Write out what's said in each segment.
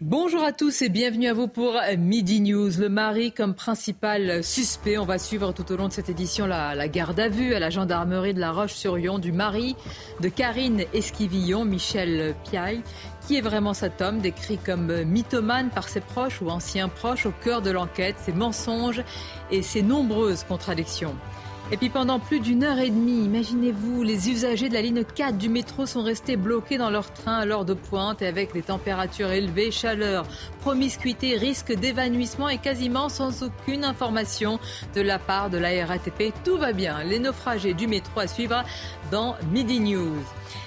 Bonjour à tous et bienvenue à vous pour Midi News. Le mari comme principal suspect. On va suivre tout au long de cette édition la, la garde à vue à la gendarmerie de La Roche-sur-Yon du mari de Karine Esquivillon, Michel Piaille, qui est vraiment cet homme, décrit comme mythomane par ses proches ou anciens proches au cœur de l'enquête, ses mensonges et ses nombreuses contradictions. Et puis pendant plus d'une heure et demie, imaginez-vous, les usagers de la ligne 4 du métro sont restés bloqués dans leur train à l'heure de pointe et avec des températures élevées, chaleur, promiscuité, risque d'évanouissement et quasiment sans aucune information de la part de la RATP. Tout va bien. Les naufragés du métro à suivre dans Midi News.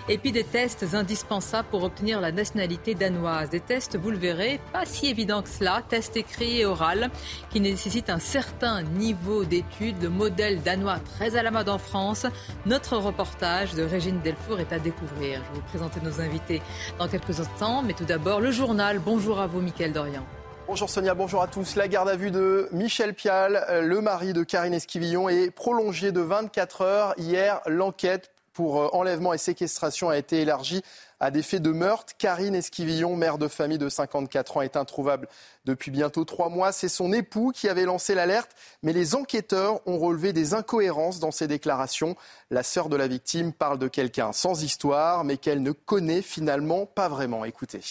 Et puis des tests indispensables pour obtenir la nationalité danoise. Des tests, vous le verrez, pas si évidents que cela. Tests écrits et oral qui nécessitent un certain niveau d'études. Le modèle danois très à la mode en France. Notre reportage de Régine Delfour est à découvrir. Je vais vous présenter nos invités dans quelques instants. Mais tout d'abord, le journal. Bonjour à vous, Mickaël Dorian. Bonjour Sonia, bonjour à tous. La garde à vue de Michel Pial, le mari de Karine Esquivillon, est prolongée de 24 heures. Hier, l'enquête pour euh, enlèvement et séquestration a été élargie à des faits de meurtre. Karine Esquivillon, mère de famille de 54 ans, est introuvable depuis bientôt trois mois. C'est son époux qui avait lancé l'alerte, mais les enquêteurs ont relevé des incohérences dans ses déclarations. La sœur de la victime parle de quelqu'un sans histoire, mais qu'elle ne connaît finalement pas vraiment. Écoutez.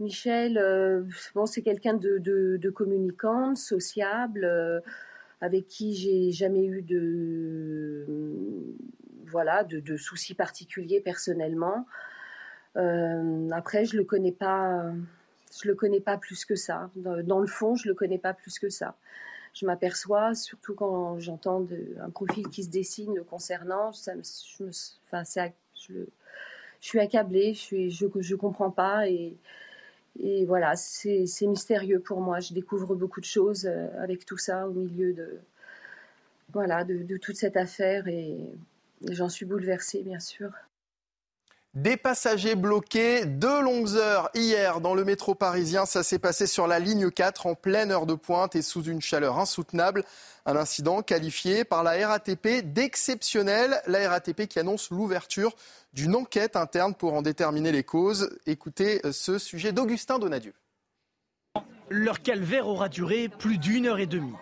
Michel, euh, c'est quelqu'un de, communicant, sociable. Euh, avec qui j'ai jamais eu de voilà de, soucis particuliers personnellement. Euh, après, je le connais pas, le connais pas plus que ça. Dans, le fond, je le connais pas plus que ça. Je m'aperçois, surtout quand j'entends un profil qui se dessine le concernant, ça je, me, je, je, suis accablée, je je comprends pas et voilà, c'est mystérieux pour moi. Je découvre beaucoup de choses euh, avec tout ça au milieu de, voilà, de, toute cette affaire et, j'en suis bouleversée, bien sûr. Des passagers bloqués de longues heures hier dans le métro parisien. Ça s'est passé sur la ligne 4 en pleine heure de pointe et sous une chaleur insoutenable. Un incident qualifié par la RATP d'exceptionnel. La RATP qui annonce l'ouverture d'une enquête interne pour en déterminer les causes. Écoutez ce sujet d'Augustin Donadieu. Leur calvaire aura duré plus d'une heure et demie.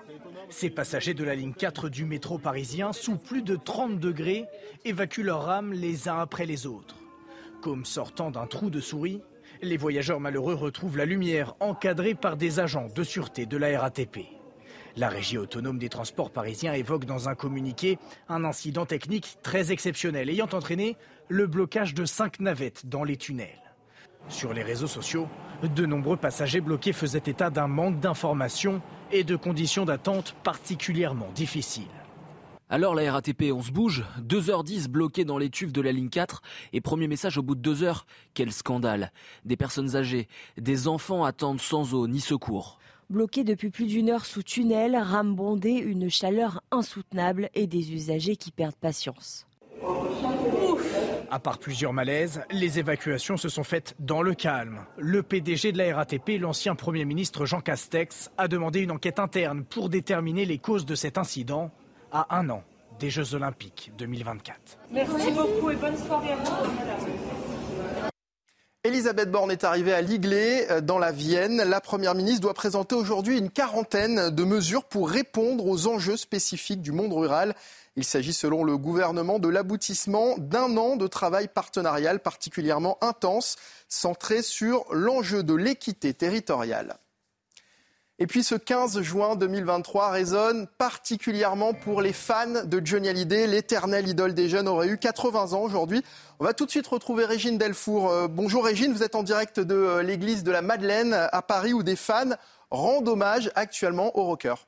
Ces passagers de la ligne 4 du métro parisien, sous plus de 30 degrés, évacuent leurs rames les uns après les autres. Comme sortant d'un trou de souris, les voyageurs malheureux retrouvent la lumière encadrée par des agents de sûreté de la RATP. La régie autonome des transports parisiens évoque dans un communiqué un incident technique très exceptionnel ayant entraîné le blocage de cinq navettes dans les tunnels. Sur les réseaux sociaux, de nombreux passagers bloqués faisaient état d'un manque d'informations et de conditions d'attente particulièrement difficiles. Alors la RATP, on se bouge 2h10 bloqués dans les tubes de la ligne 4 et premier message au bout de 2 heures. Quel scandale. Des personnes âgées, des enfants attendent sans eau ni secours. Bloqués depuis plus d'une heure sous tunnel, rames bondées, une chaleur insoutenable et des usagers qui perdent patience. À part plusieurs malaises, les évacuations se sont faites dans le calme. Le PDG de la RATP, l'ancien Premier ministre Jean Castex, a demandé une enquête interne pour déterminer les causes de cet incident à un an des Jeux Olympiques 2024. Merci beaucoup et bonne soirée à vous. Elisabeth Borne est arrivée à Liglé, euh, dans la Vienne. La Première ministre doit présenter aujourd'hui une quarantaine de mesures pour répondre aux enjeux spécifiques du monde rural. Il s'agit, selon le gouvernement, de l'aboutissement d'un an de travail partenarial particulièrement intense, centré sur l'enjeu de l'équité territoriale. Et puis ce 15 juin 2023 résonne particulièrement pour les fans de Johnny Hallyday. L'éternel idole des jeunes aurait eu 80 ans aujourd'hui. On va tout de suite retrouver Régine Delfour. Euh, bonjour Régine, vous êtes en direct de euh, l'église de la Madeleine à Paris où des fans rendent hommage actuellement au rocker.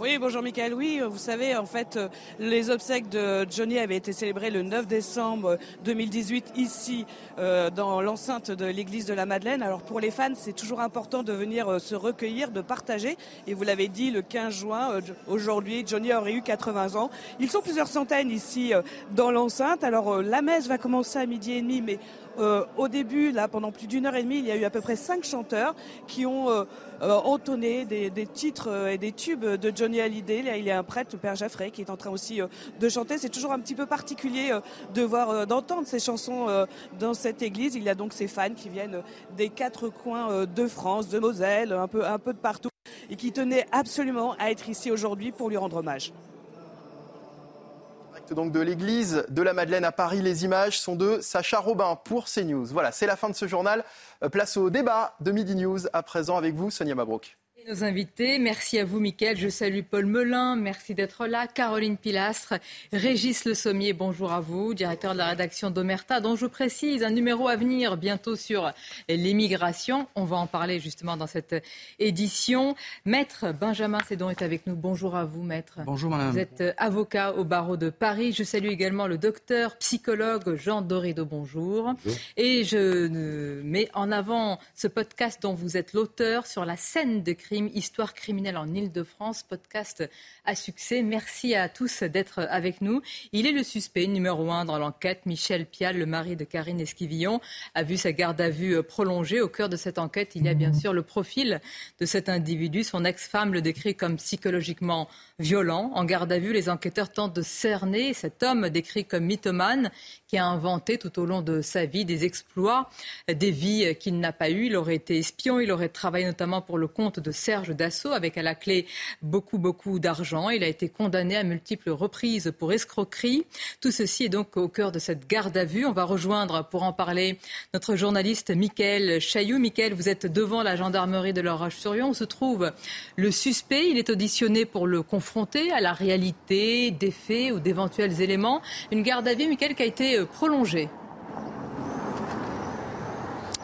Oui, bonjour Michael. Oui, vous savez, en fait, les obsèques de Johnny avaient été célébrées le 9 décembre 2018 ici, euh, dans l'enceinte de l'église de la Madeleine. Alors pour les fans, c'est toujours important de venir euh, se recueillir, de partager. Et vous l'avez dit, le 15 juin, euh, aujourd'hui, Johnny aurait eu 80 ans. Ils sont plusieurs centaines ici dans l'enceinte. Alors la messe va commencer à midi et demi, mais euh, au début, là, pendant plus d'une heure et demie, il y a eu à peu près cinq chanteurs qui ont euh, euh, entonné des, titres et des tubes de Johnny Hallyday. il y a un prêtre, le père Jaffray, qui est en train aussi de chanter. C'est toujours un petit peu particulier de voir, d'entendre ces chansons dans cette église. Il y a donc ces fans qui viennent des quatre coins de France, de Moselle, un peu, un peu de partout, et qui tenaient absolument à être ici aujourd'hui pour lui rendre hommage donc de l'église de la Madeleine à Paris. Les images sont de Sacha Robin pour CNews. Voilà, c'est la fin de ce journal. Euh, place au débat de Midi News. À présent avec vous, Sonia Mabrouk nos invités. Merci à vous, Mickaël. Je salue Paul Melun. Merci d'être là. Caroline Pilastre, Régis Le Sommier, bonjour à vous, directeur de la rédaction d'Omerta, dont je précise un numéro à venir bientôt sur l'immigration. On va en parler justement dans cette édition. Maître Benjamin Cédon est avec nous. Bonjour à vous, maître. Bonjour, madame. Vous êtes avocat au barreau de Paris. Je salue également le docteur psychologue Jean Dorido. Bonjour. Et je mets en avant ce podcast dont vous êtes l'auteur sur la scène de crime Histoire criminelle en Ile-de-France, podcast à succès. Merci à tous d'être avec nous. Il est le suspect numéro un dans l'enquête. Michel Pial, le mari de Karine Esquivillon, a vu sa garde à vue prolongée. Au cœur de cette enquête, il y a bien sûr le profil de cet individu. Son ex-femme le décrit comme psychologiquement violent. En garde à vue, les enquêteurs tentent de cerner cet homme décrit comme mythomane qui a inventé tout au long de sa vie des exploits, des vies qu'il n'a pas eues. Il aurait été espion, il aurait travaillé notamment pour le compte de Serge Dassault avec à la clé beaucoup, beaucoup d'argent. Il a été condamné à multiples reprises pour escroquerie. Tout ceci est donc au cœur de cette garde à vue. On va rejoindre pour en parler notre journaliste Mickaël Chailloux. Mickaël, vous êtes devant la gendarmerie de La Roche-sur-Yon où se trouve le suspect. Il est auditionné pour le confronter à la réalité des faits ou d'éventuels éléments. Une garde à vue, Mickaël, qui a été prolongée.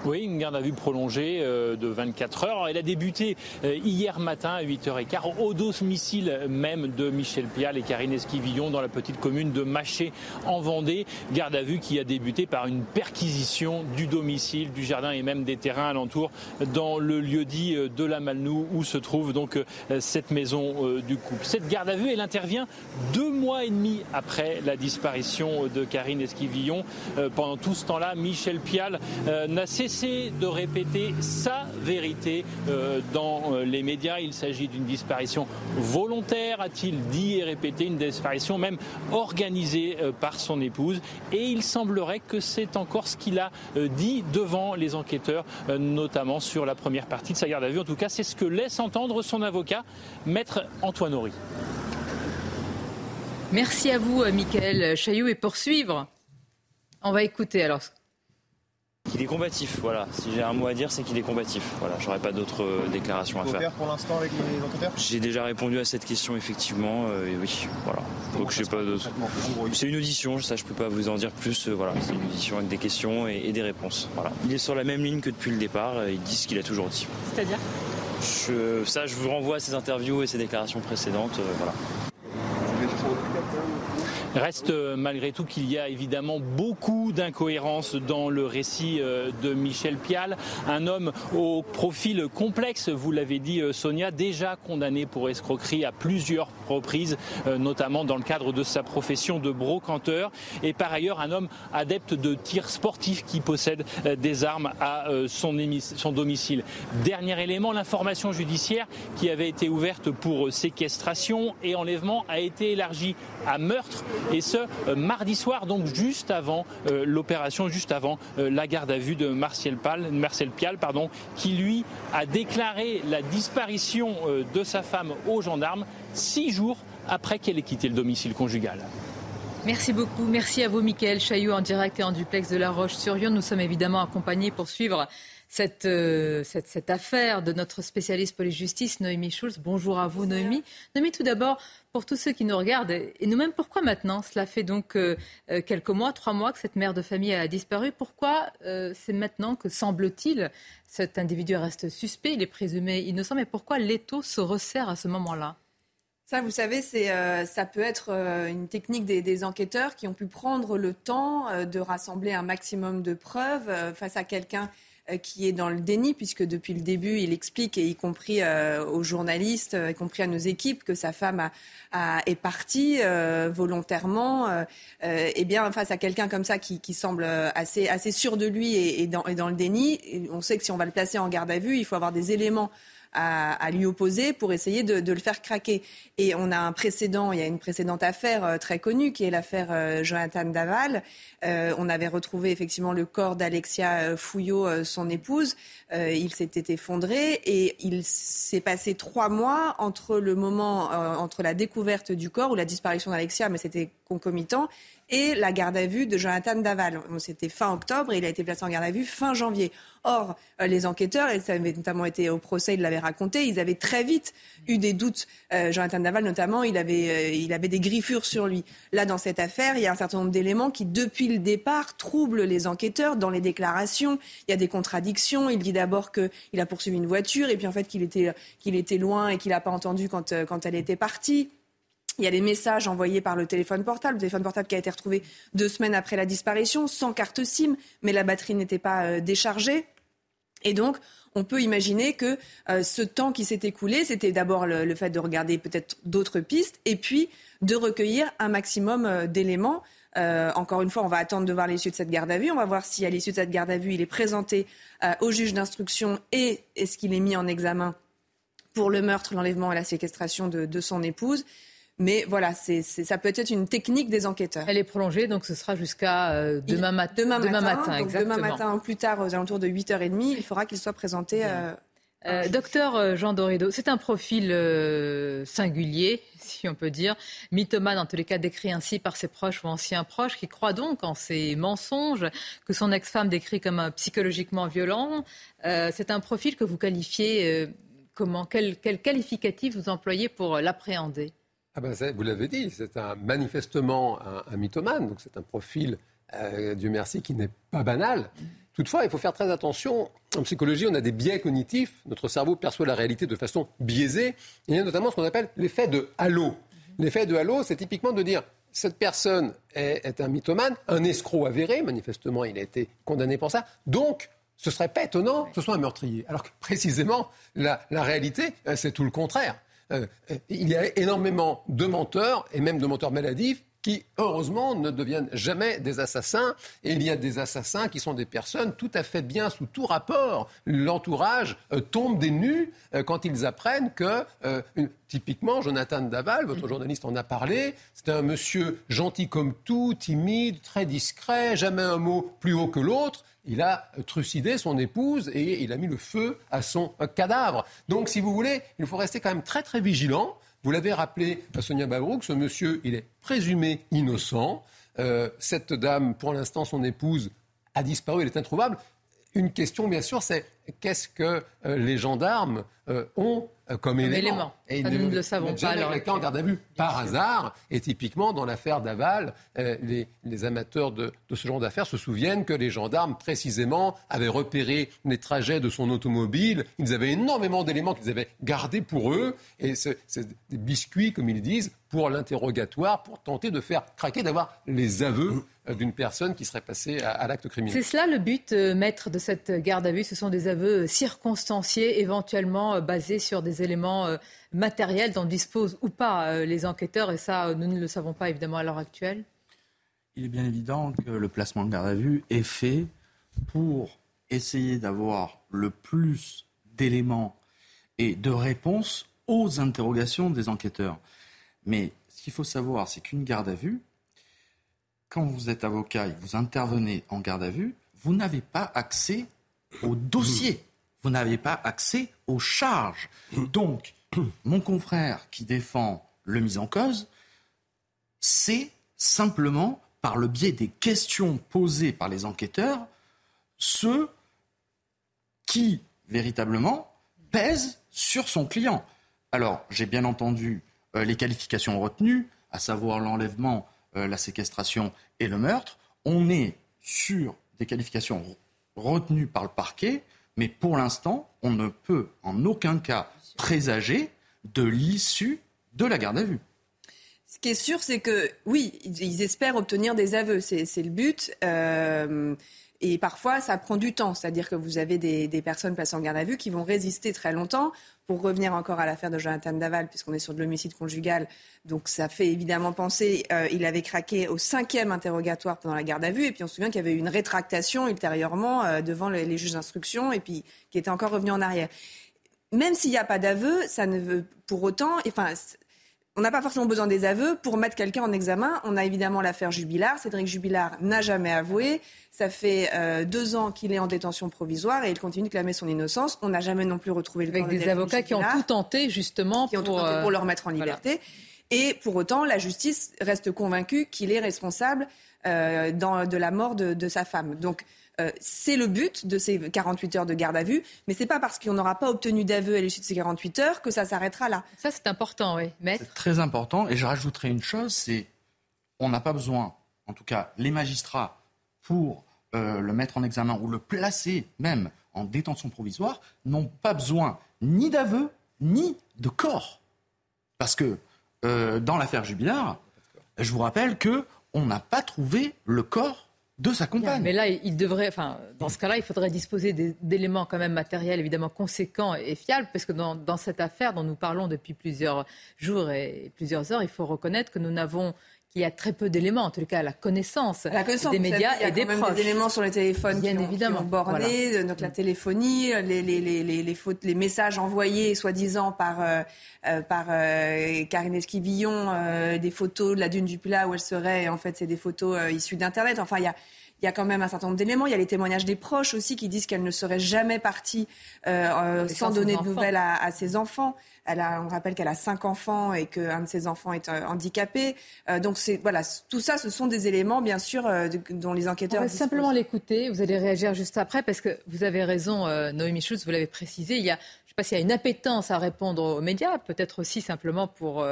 Oui, une garde à vue prolongée euh, de 24 heures. Elle a débuté euh, hier matin à 8h15 au domicile même de Michel Pial et Karine Esquivillon dans la petite commune de Maché en Vendée. Garde à vue qui a débuté par une perquisition du domicile, du jardin et même des terrains alentours dans le lieu dit euh, de la Malnou où se trouve donc cette maison du couple. Cette garde à vue, elle intervient deux mois et demi après la disparition de Karine Esquivillon. Pendant tout ce temps-là, Michel Pial n'a cessé de répéter sa vérité euh, dans euh, les médias. Il s'agit d'une disparition volontaire, a-t-il dit et répété, une disparition même organisée euh, par son épouse. Et il semblerait que c'est encore ce qu'il a dit devant les enquêteurs, notamment sur la première partie de sa garde à vue. En tout cas, c'est ce que laisse entendre son avocat, maître Antoine Horry. Merci à vous, Michael Chailloux. Et pour suivre, on va écouter alors il est combatif, voilà. Si j'ai un mot à dire, c'est qu'il est combatif. Voilà, j'aurais pas d'autres euh, déclarations à faire. pour l'instant avec les enquêteurs J'ai déjà répondu à cette question effectivement, euh, et oui, voilà. Donc je sais pas d'autres. C'est une audition, ça je peux pas vous en dire plus. Euh, voilà, c'est une audition avec des questions et, des réponses. Voilà. Il est sur la même ligne que depuis le départ. Il dit ce qu'il a toujours dit. C'est-à-dire? Ça, je vous renvoie à ses interviews et ses déclarations précédentes. voilà. Reste euh, malgré tout qu'il y a évidemment beaucoup d'incohérences dans le récit euh, de Michel Pial, un homme au profil complexe, vous l'avez dit euh, Sonia, déjà condamné pour escroquerie à plusieurs reprises, notamment dans le cadre de sa profession de brocanteur, et par ailleurs un homme adepte de tir sportif qui possède des armes à son, son domicile. Dernier élément, l'information judiciaire qui avait été ouverte pour séquestration et enlèvement a été élargie à meurtre et ce euh, mardi soir, donc juste avant euh, l'opération, juste avant euh, la garde à vue de Marcel Pial, qui lui a déclaré la disparition de sa femme aux gendarmes six jours après qu'elle ait quitté le domicile conjugal. Merci beaucoup. Merci à vous, Mickaël Chailloux, en direct et en duplex de La Roche-sur-Yon. Nous sommes évidemment accompagnés pour suivre cette, cette, cette, affaire de notre spécialiste police-justice, Noémie Schulz. Bonjour à vous, Noémie. Noémie, tout d'abord, pour tous ceux qui nous regardent, et nous-mêmes, pourquoi maintenant Cela fait donc euh, euh, quelques mois, trois mois que cette mère de famille a disparu. Pourquoi euh, c'est maintenant que, semble-t-il, cet individu reste suspect, il est présumé innocent, mais pourquoi l'étau se resserre à ce moment-là? Ça, vous savez, c'est, euh, ça peut être euh, une technique des, enquêteurs qui ont pu prendre le temps euh, de rassembler un maximum de preuves face à quelqu'un qui est dans le déni, puisque depuis le début, il explique, et y compris aux journalistes, y compris à nos équipes, que sa femme a, est partie volontairement. eh bien, face à quelqu'un comme ça qui, semble assez, assez sûr de lui et, dans, et dans le déni, on sait que si on va le placer en garde à vue, il faut avoir des éléments à, lui opposer pour essayer de, le faire craquer. Et on a un précédent, il y a une précédente affaire euh, très connue qui est l'affaire euh, Jonathan Daval. Euh, on avait retrouvé effectivement le corps d'Alexia Fouillot, son épouse. il s'était effondré et il s'est passé trois mois entre le moment, entre la découverte du corps ou la disparition d'Alexia, mais c'était concomitant, et la garde à vue de Jonathan Daval. C'était fin octobre et il a été placé en garde à vue fin janvier. Or, euh, les enquêteurs, et ça avait notamment été au procès, ils l'avaient raconté, ils avaient très vite eu des doutes. Euh, Jonathan Daval, notamment, il avait, euh, il avait des griffures sur lui. Là, dans cette affaire, il y a un certain nombre d'éléments qui, depuis le départ, troublent les enquêteurs. Dans les déclarations, il y a des contradictions. Il dit d'abord qu'il a poursuivi une voiture et puis en fait qu'il était, était loin et qu'il n'a pas entendu quand, quand elle était partie. Il y a les messages envoyés par le téléphone portable, le téléphone portable qui a été retrouvé deux semaines après la disparition, sans carte SIM, mais la batterie n'était pas euh, déchargée. Et donc, on peut imaginer que euh, ce temps qui s'est écoulé, c'était d'abord le, fait de regarder peut-être d'autres pistes, et puis de recueillir un maximum euh, d'éléments. encore une fois, on va attendre de voir l'issue de cette garde à vue. On va voir si à l'issue de cette garde à vue, il est présenté au juge d'instruction et est-ce qu'il est mis en examen pour le meurtre, l'enlèvement et la séquestration de son épouse. Mais voilà, c'est, ça peut être une technique des enquêteurs. Elle est prolongée, donc ce sera jusqu'à euh, demain, matin. Demain, matin, demain matin, plus tard, aux alentours de 8h30, il faudra qu'il soit présenté. Euh, euh, docteur Jean Dorido, c'est un profil singulier, si on peut dire. Mythomane, en tous les cas, décrit ainsi par ses proches ou anciens proches, qui croient donc en ces mensonges que son ex-femme décrit comme psychologiquement violent. c'est un profil que vous qualifiez comment quel, quel qualificatif vous employez pour l'appréhender? Ah ben vous l'avez dit, c'est un, manifestement un, mythomane, donc c'est un profil, euh, Dieu merci, qui n'est pas banal. Toutefois, il faut faire très attention. En psychologie, on a des biais cognitifs. Notre cerveau perçoit la réalité de façon biaisée. Il y a notamment ce qu'on appelle l'effet de halo. L'effet de halo, c'est typiquement de dire cette personne est, un mythomane, un escroc avéré, manifestement, il a été condamné pour ça. Donc, ce serait pas étonnant que ce soit un meurtrier. Alors que précisément, la réalité, euh, c'est tout le contraire. Euh, il y a énormément de menteurs, et même de menteurs maladifs, qui, heureusement, ne deviennent jamais des assassins. Et il y a des assassins qui sont des personnes tout à fait bien sous tout rapport. L'entourage euh, tombe des nues euh, quand ils apprennent que, typiquement, Jonathan Daval, votre journaliste en a parlé, c'est un monsieur gentil comme tout, timide, très discret, jamais un mot plus haut que l'autre il a trucidé son épouse et il a mis le feu à son cadavre. Donc, si vous voulez, il faut rester quand même très très vigilant. Vous l'avez rappelé, Sonia Babrouk, ce monsieur, il est présumé innocent. Euh, cette dame, pour l'instant, son épouse, a disparu, elle est introuvable. Une question, bien sûr, c'est qu'est-ce que euh, les gendarmes euh, ont euh, comme, élément. Et nous ne le savons pas. Alors, en garde à vue par hasard. Et typiquement, dans l'affaire Daval, les, amateurs de, ce genre d'affaires se souviennent que les gendarmes, précisément, avaient repéré les trajets de son automobile. Ils avaient énormément d'éléments qu'ils avaient gardés pour eux. Et c'est des biscuits, comme ils disent, pour l'interrogatoire, pour tenter de faire craquer, d'avoir les aveux d'une personne qui serait passée à, l'acte criminel. C'est cela le but, maître, de cette garde à vue. Ce sont des aveux circonstanciés, éventuellement euh, basés sur des éléments euh, matériels dont disposent ou pas euh, les enquêteurs, et ça, nous ne le savons pas évidemment à l'heure actuelle Il est bien évident que le placement de garde à vue est fait pour essayer d'avoir le plus d'éléments et de réponses aux interrogations des enquêteurs. Mais ce qu'il faut savoir, c'est qu'une garde à vue, quand vous êtes avocat et vous intervenez en garde à vue, vous n'avez pas accès au dossier. Vous n'avez pas accès aux charges. Donc, mon confrère qui défend le mis en cause, c'est simplement par le biais des questions posées par les enquêteurs, ceux qui, véritablement, pèsent sur son client. Alors, j'ai bien entendu euh, les qualifications retenues, à savoir l'enlèvement, euh, la séquestration et le meurtre. On est sur des qualifications retenu par le parquet, mais pour l'instant, on ne peut en aucun cas présager de l'issue de la garde à vue. Ce qui est sûr, c'est que oui, ils espèrent obtenir des aveux, c'est le but. Euh, et parfois, ça prend du temps. C'est-à-dire que vous avez des, personnes placées en garde à vue qui vont résister très longtemps. Pour revenir encore à l'affaire de Jonathan Daval, puisqu'on est sur de l'homicide conjugal, donc ça fait évidemment penser, euh, il avait craqué au cinquième interrogatoire pendant la garde à vue, et puis on se souvient qu'il y avait eu une rétractation ultérieurement euh, devant les, juges d'instruction, et puis qui était encore revenu en arrière. Même s'il n'y a pas d'aveu, ça ne veut pour autant, enfin, on n'a pas forcément besoin des aveux pour mettre quelqu'un en examen. On a évidemment l'affaire Jubilard. Cédric Jubilard n'a jamais avoué. Ça fait euh, deux ans qu'il est en détention provisoire et il continue de clamer son innocence. On n'a jamais non plus retrouvé le Avec des avocats qui ont tout tenté justement qui pour, ont tout tenté pour le remettre en liberté. Et pour autant, la justice reste convaincue qu'il est responsable euh, dans, de la mort de, de sa femme. Donc euh, c'est le but de ces 48 heures de garde à vue, mais ce n'est pas parce qu'on n'aura pas obtenu d'aveu à l'issue de ces 48 heures que ça s'arrêtera là. Ça, c'est important, oui. C'est très important. Et je rajouterai une chose, c'est on n'a pas besoin, en tout cas les magistrats, pour euh, le mettre en examen ou le placer même en détention provisoire, n'ont pas besoin ni d'aveu ni de corps. Parce que euh, dans l'affaire Jubilard, je vous rappelle que on n'a pas trouvé le corps de sa compagne. Mais là, il devrait, enfin, dans ce cas-là, il faudrait disposer d'éléments quand même matériels évidemment conséquents et fiables, parce que dans, dans, cette affaire dont nous parlons depuis plusieurs jours et plusieurs heures, il faut reconnaître que nous n'avons il y a très peu d'éléments, en tout cas à la connaissance, des médias et des proches. Il y a des éléments sur les téléphones Bien qui, ont, évidemment. borné, donc la téléphonie, les, les, les, les, les messages envoyés soi-disant par, euh, euh, par euh, Karine Esquivillon, des photos de la dune du Plat où elle serait, en fait c'est des photos issues d'Internet. Enfin, il y a il y a quand même un certain nombre d'éléments. Il y a les témoignages des proches aussi qui disent qu'elle ne serait jamais partie sans donner de nouvelles à, à, ses enfants. Elle a, on rappelle qu'elle a cinq enfants et qu'un de ses enfants est euh, handicapé. Euh, donc c'est voilà, tout ça, ce sont des éléments, bien sûr, euh, dont les enquêteurs. On va simplement l'écouter. Vous allez réagir juste après parce que vous avez raison, Noémie Schultz, vous l'avez précisé. Il y a sais pas s'il y a une appétence à répondre aux médias, peut-être aussi simplement pour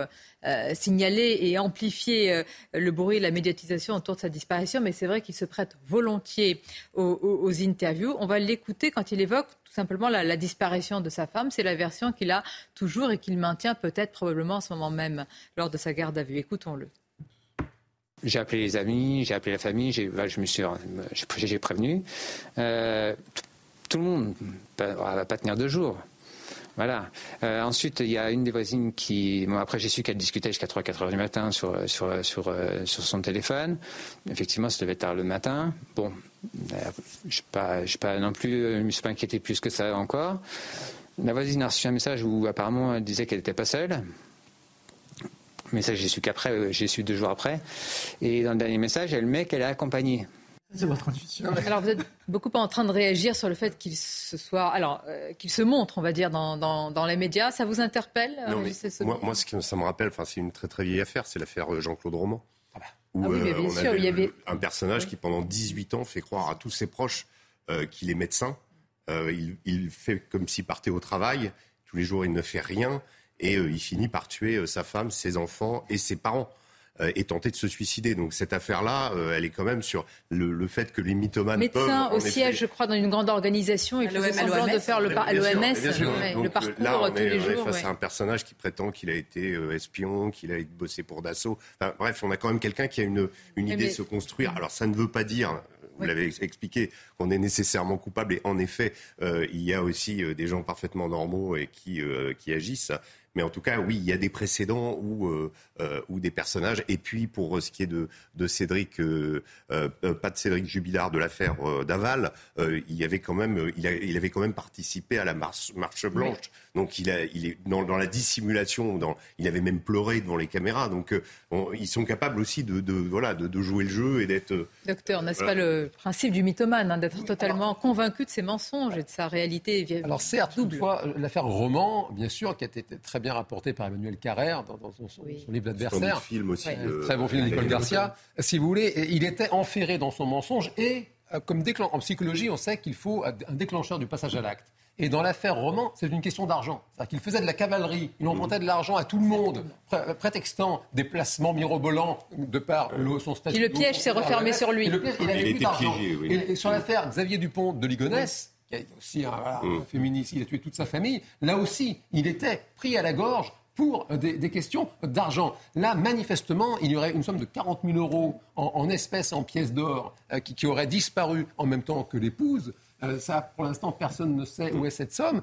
signaler et amplifier le bruit et la médiatisation autour de sa disparition, mais c'est vrai qu'il se prête volontiers aux, interviews. On va l'écouter quand il évoque tout simplement la, disparition de sa femme. C'est la version qu'il a toujours et qu'il maintient peut-être probablement en ce moment même lors de sa garde à vue. Écoutons-le. J'ai appelé les amis, j'ai appelé la famille, j'ai, bah, je me suis, j'ai prévenu. Euh, tout le monde ne va pas tenir deux jours. Voilà. Euh, ensuite, il y a une des voisines qui. Après, j'ai su qu'elle discutait jusqu'à 3-4 heures du matin sur, sur, sur, euh, sur son téléphone. Effectivement, ça devait tard le matin. Bon, euh, je ne pas, pas non plus, je me suis pas inquiété plus que ça encore. La voisine a reçu un message où apparemment elle disait qu'elle n'était pas seule. Mais ça, j'ai su qu'après, j'ai su deux jours après. Et dans le dernier message, elle met qu'elle est accompagnée. C'est votre intuition. Alors vous êtes beaucoup en train de réagir sur le fait qu'il se soit, alors euh, qu'il se montre, on va dire, dans, dans, les médias. Ça vous interpelle non, mais moi, moi, ce ça me rappelle, enfin, c'est une très très vieille affaire, c'est l'affaire euh, Jean-Claude Roman. Ah bah. Où, ah oui, bien euh, sûr, il y avait un personnage qui pendant 18 ans fait croire à tous ses proches qu'il est médecin. Il, il, fait comme s'il partait au travail. Tous les jours, il ne fait rien et il finit par tuer sa femme, ses enfants et ses parents. Euh, et tenter de se suicider. Donc cette affaire-là, euh, elle est quand même sur le, fait que les mythomanes Médecin au siège, je crois, dans une grande organisation, il faisait semblant de faire le l'OMS, le parcours tous les jours. Face à un personnage qui prétend qu'il a été euh, espion, qu'il a bossé pour Dassault. bref, on a quand même quelqu'un qui a une, une idée de se construire. Alors ça ne veut pas dire vous l'avez expliqué, qu'on est nécessairement coupable. Et en effet, il y a aussi des gens parfaitement normaux et qui, qui agissent. Mais en tout cas, oui, il y a des précédents où, euh, euh, des personnages. Et puis, pour ce qui est de, de Cédric, euh, pas de Cédric Jubilard, de l'affaire Daval, il, y avait quand même, il, il, avait quand même participé à la marche, marche blanche. Donc, il, a, il est dans, dans, la dissimulation. Dans, il avait même pleuré devant les caméras. Donc, ils sont capables aussi de, de voilà, de, jouer le jeu et d'être. Docteur, n'est-ce pas le principe du mythomane, hein, d'être totalement convaincu de ses mensonges et de sa réalité Alors, certes, toutefois, l'affaire Roman, bien sûr, qui a été très bien rapporté par Emmanuel Carrère dans, son, livre L'adversaire. film aussi. Très bon film de Nicole Garcia. Si vous voulez, il était enferré dans son mensonge et euh, comme en psychologie, on sait qu'il faut un déclencheur du passage à l'acte. Et dans l'affaire Roman, c'est une question d'argent. C'est-à-dire qu'il faisait de la cavalerie, il empruntait de l'argent à tout le monde, prétextant des placements mirobolants de par son statut. Et le piège s'est refermé sur lui. il, avait plus d'argent. Et, sur l'affaire Xavier Dupont de Ligonnès, qui est aussi un, mm. féministe, il a tué toute sa famille. Là aussi, il était pris à la gorge pour des, questions d'argent. Là, manifestement, il y aurait une somme de 40 000 euros en, espèces, en pièces d'or, qui, qui aurait disparu en même temps que l'épouse. Euh, ça, pour l'instant, personne ne sait où est cette somme.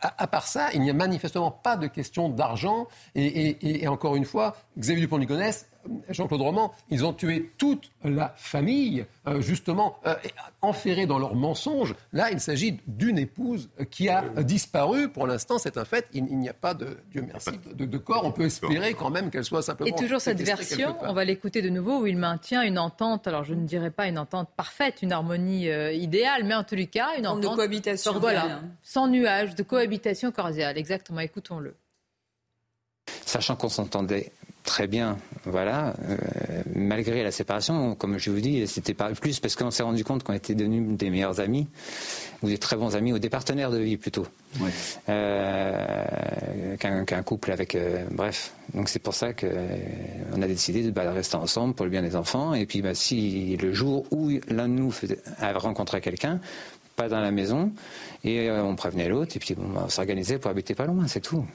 À, part ça, il n'y a manifestement pas de question d'argent. Et, encore une fois, Xavier Dupont-Ligonnès Jean-Claude Roman, ils ont tué toute la famille, euh, justement, euh, enferrée dans leurs mensonges. Là, il s'agit d'une épouse qui a disparu. Pour l'instant, c'est un fait. Il, n'y a pas de, Dieu merci, de, corps. On peut espérer quand même qu'elle soit simplement. Et toujours cette version, on va l'écouter de nouveau, où il maintient une entente, alors je ne dirais pas une entente parfaite, une harmonie euh, idéale, mais en tous les cas, une entente. De cohabitation. Voilà, sans nuage, de cohabitation cordiale. Exactement, écoutons-le. Sachant qu'on s'entendait très bien, voilà, euh, malgré la séparation, comme je vous dis, c'était pas plus parce qu'on s'est rendu compte qu'on était devenus des meilleurs amis, ou des très bons amis, ou des partenaires de vie plutôt, euh, qu'un couple avec, euh, bref. Donc c'est pour ça qu'on a décidé de bah, rester ensemble pour le bien des enfants, et puis bah, si le jour où l'un de nous a rencontré quelqu'un, pas dans la maison, et on prévenait l'autre, et puis on s'organisait pour habiter pas loin, c'est tout.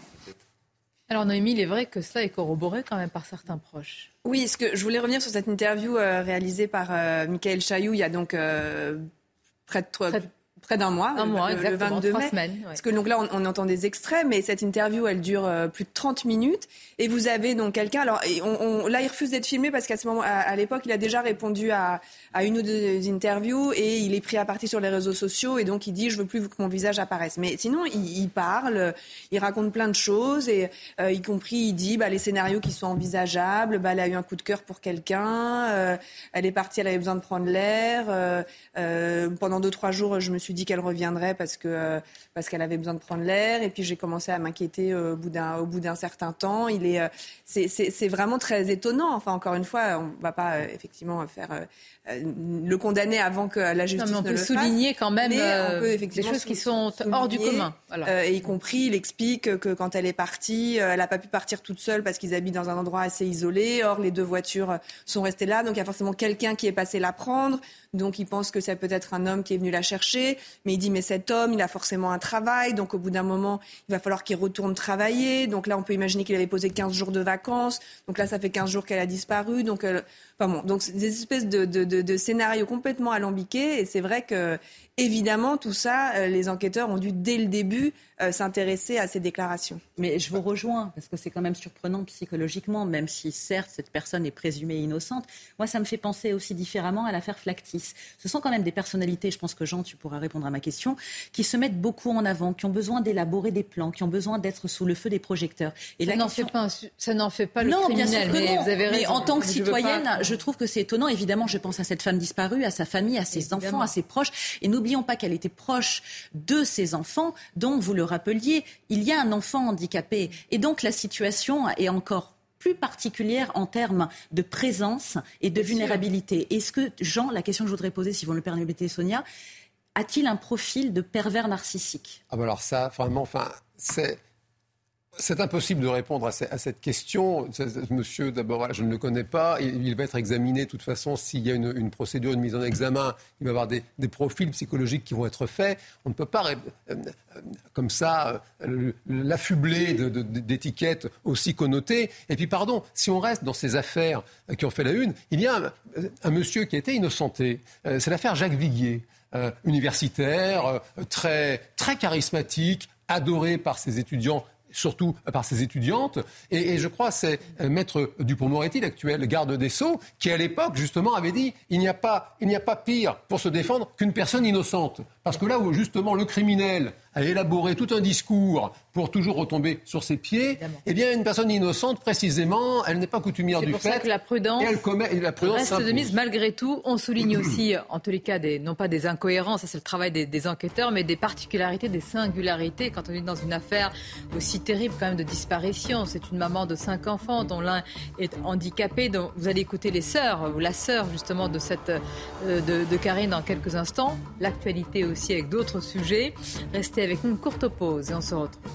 Alors Noémie, il est vrai que cela est corroboré quand même par certains proches. Oui, ce que je voulais revenir sur cette interview euh, réalisée par euh, Michael Chailloux il y a donc euh, près de trois, près d'un mois, un mois, le, le 22 mai. Semaines, Parce que donc là, on, entend des extraits, mais cette interview, elle dure euh, plus de 30 minutes. Et vous avez donc quelqu'un. Alors on, là, il refuse d'être filmé parce qu'à ce moment, à, l'époque, il a déjà répondu à, à, une ou deux interviews et il est pris à partie sur les réseaux sociaux et donc il dit je veux plus que mon visage apparaisse. Mais sinon, il, parle, il raconte plein de choses et euh, y compris il dit bah, les scénarios qui sont envisageables. Bah, elle a eu un coup de cœur pour quelqu'un. Euh, elle est partie, elle avait besoin de prendre l'air. pendant deux trois jours, je me suis dit qu'elle reviendrait parce que euh, parce qu'elle avait besoin de prendre l'air. Et puis j'ai commencé à m'inquiéter euh, au bout d'un au bout d'un certain temps. Il est euh, c'est vraiment très étonnant. Enfin encore une fois, on va pas effectivement faire le condamner avant que la justice non, mais on peut souligner quand même des choses qui sont hors du commun. y compris, il explique que quand elle est partie, elle n'a pas pu partir toute seule parce qu'ils habitent dans un endroit assez isolé. Or, les deux voitures sont restées là, donc il y a forcément quelqu'un qui est passé la prendre. Donc il pense que c'est peut-être un homme qui est venu la chercher, mais il dit mais cet homme, il a forcément un travail, donc au bout d'un moment, il va falloir qu'il retourne travailler. Donc là, on peut imaginer qu'il avait posé 15 jours de vacances. Donc là, ça fait 15 jours qu'elle a disparu. Donc, euh, enfin bon, donc des espèces de, de, de, de scénarios complètement alambiqués. Et c'est vrai que évidemment, tout ça, euh, les enquêteurs ont dû dès le début euh, s'intéresser à ces déclarations. Mais je vous rejoins, parce que c'est quand même surprenant psychologiquement, même si certes cette personne est présumée innocente. Moi, ça me fait penser aussi différemment à l'affaire Flactis. Ce sont quand même des personnalités, je pense que Jean, tu pourras répondre à ma question, qui se mettent beaucoup en avant, qui ont besoin d'élaborer des plans, qui ont besoin d'être sous le feu des projecteurs. Et ça n'en fait pas, ça n'en fait pas le non, criminel. Bien sûr que mais, non. Vous avez mais en tant que citoyenne, je, trouve que c'est étonnant. Évidemment, je pense à cette femme disparue, à sa famille, à ses enfants, à ses proches. Et n'oublions pas qu'elle était proche de ses enfants, dont vous le rappeliez, il y a un enfant handicapé. Et donc la situation est encore plus particulière en termes de présence et de vulnérabilité. Est-ce que, Jean, la question que je voudrais poser, si vous le permettez, Sonia, a-t-il un profil de pervers narcissique? Ah bah Alors ça, vraiment, enfin, c'est c'est impossible de répondre à, cette question. Monsieur, d'abord, je ne le connais pas. Il, va être examiné de toute façon s'il y a une, procédure, une mise en examen. Il va y avoir des, profils psychologiques qui vont être faits. On ne peut pas, euh, euh, comme ça, euh, l'affubler d'étiquettes aussi connotées. Et puis, pardon, si on reste dans ces affaires qui ont fait la une, il y a un, monsieur qui a été innocenté. C'est l'affaire Jacques Viguier. universitaire, très, très charismatique, adoré par ses étudiants surtout par ses étudiantes. Et, je crois c'est euh, Maître Dupont-Moretti, l'actuel garde des Sceaux, qui à l'époque justement avait dit il il n'y a pas pire pour se défendre qu'une personne innocente. Parce que là où justement le criminel a élaboré tout un discours pour toujours retomber sur ses pieds, eh bien, une personne innocente, précisément, elle n'est pas coutumière du fait. C'est pour ça que la prudence, et elle commet, la prudence reste de mise malgré tout. On souligne aussi, en tous les cas, des, non pas des incohérences, ça c'est le travail des, enquêteurs, mais des particularités, des singularités. Quand on est dans une affaire aussi terrible quand même de disparition, c'est une maman de cinq enfants dont l'un est handicapé. Donc vous allez écouter les sœurs, ou la sœur justement de, cette, euh, de, de Karine dans quelques instants. L'actualité aussi avec d'autres sujets. Restez avec une courte pause et on se retrouve.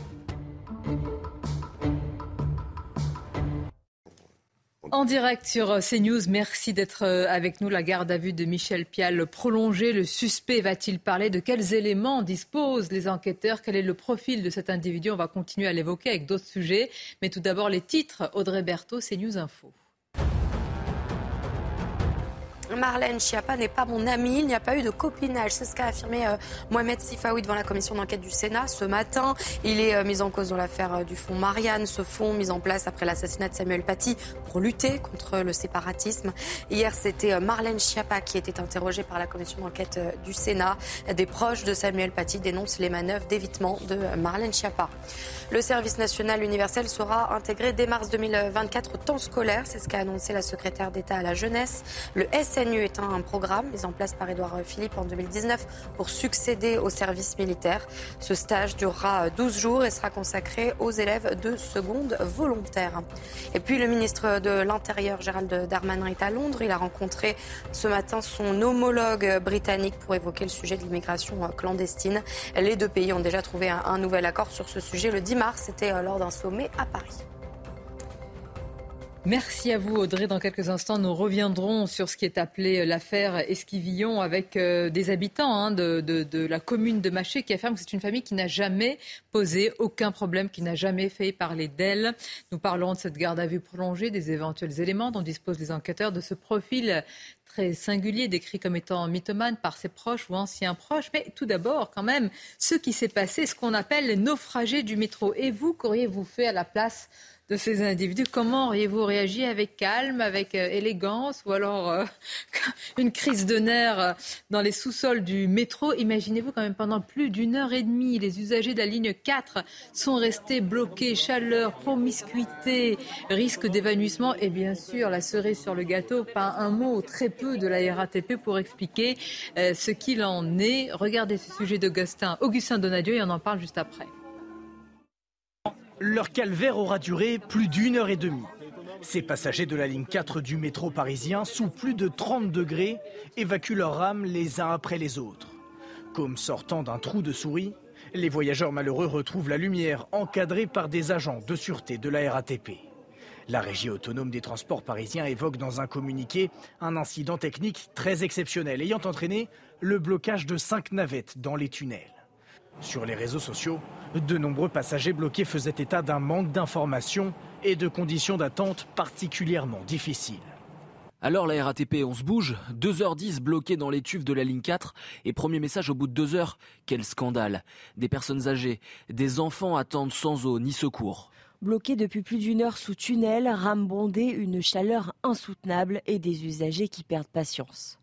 En direct sur CNews, merci d'être euh, avec nous. La garde à vue de Michel Pial prolongée. Le suspect va-t-il parler? De quels éléments disposent les enquêteurs? Quel est le profil de cet individu? On va continuer à l'évoquer avec d'autres sujets. Mais tout d'abord, les titres. Audrey Berthaud, CNews Info. Marlène Schiappa n'est pas mon amie, il n'y a pas eu de copinage. C'est ce qu'a affirmé euh, Mohamed Sifaoui devant la commission d'enquête du Sénat ce matin. Il est euh, mis en cause dans l'affaire euh, du fonds Marianne, ce fonds mis en place après l'assassinat de Samuel Paty pour lutter contre le séparatisme. Hier, c'était Marlène Schiappa qui était interrogée par la commission d'enquête du Sénat. Des proches de Samuel Paty dénoncent les manœuvres d'évitement de Marlène Schiappa. Le service national universel sera intégré dès mars 2024 au temps scolaire. C'est ce qu'a annoncé la secrétaire d'État à la jeunesse. Le SNU est un programme mis en place par Édouard Philippe en 2019 pour succéder au service militaire. Ce stage durera 12 jours et sera consacré aux élèves de seconde volontaire. Et puis le ministre de l'Intérieur, Gérald Darmanin, est à Londres. Il a rencontré ce matin son homologue britannique pour évoquer le sujet de l'immigration clandestine. Les deux pays ont déjà trouvé un, nouvel accord sur ce sujet le 10 mars. C'était euh, lors d'un sommet à Paris. Merci à vous Audrey. Dans quelques instants, nous reviendrons sur ce qui est appelé euh, l'affaire Esquivillon avec euh, des habitants hein, de, la commune de Maché qui affirment que c'est une famille qui n'a jamais posé aucun problème, qui n'a jamais fait parler d'elle. Nous parlerons de cette garde à vue prolongée, des éventuels éléments dont disposent les enquêteurs, de ce profil très singulier, décrit comme étant mythomane par ses proches ou anciens proches. Mais tout d'abord, quand même, ce qui s'est passé, ce qu'on appelle les naufragés du métro. Et vous, qu'auriez-vous fait à la place de ces individus. Comment auriez-vous réagi avec calme, avec euh, élégance ou alors euh, une crise de nerfs euh, dans les sous-sols du métro? Imaginez-vous quand même pendant plus d'une heure et demie, les usagers de la ligne 4 sont restés bloqués, chaleur, promiscuité, risque d'évanouissement et bien sûr la cerise sur le gâteau, pas un mot, très peu de la RATP pour expliquer ce qu'il en est. Regardez ce sujet d'Augustin Augustin Donadieu et on en parle juste après. Leur calvaire aura duré plus d'une heure et demie. Ces passagers de la ligne 4 du métro parisien, sous plus de 30 degrés, évacuent leurs âmes les uns après les autres. Comme sortant d'un trou de souris, les voyageurs malheureux retrouvent la lumière encadrée par des agents de sûreté de la RATP. La régie autonome des transports parisiens évoque dans un communiqué un incident technique très exceptionnel ayant entraîné le blocage de cinq navettes dans les tunnels. Sur les réseaux sociaux, de nombreux passagers bloqués faisaient état d'un manque d'informations et de conditions d'attente particulièrement difficiles. Alors la RATP, on se bouge 2h10 bloqués dans les tubes de la ligne 4 et premier message au bout de 2 heures, quel scandale. Des personnes âgées, des enfants attendent sans eau ni secours. Bloqués depuis plus d'une heure sous tunnel, rame bondée, une chaleur insoutenable et des usagers qui perdent patience.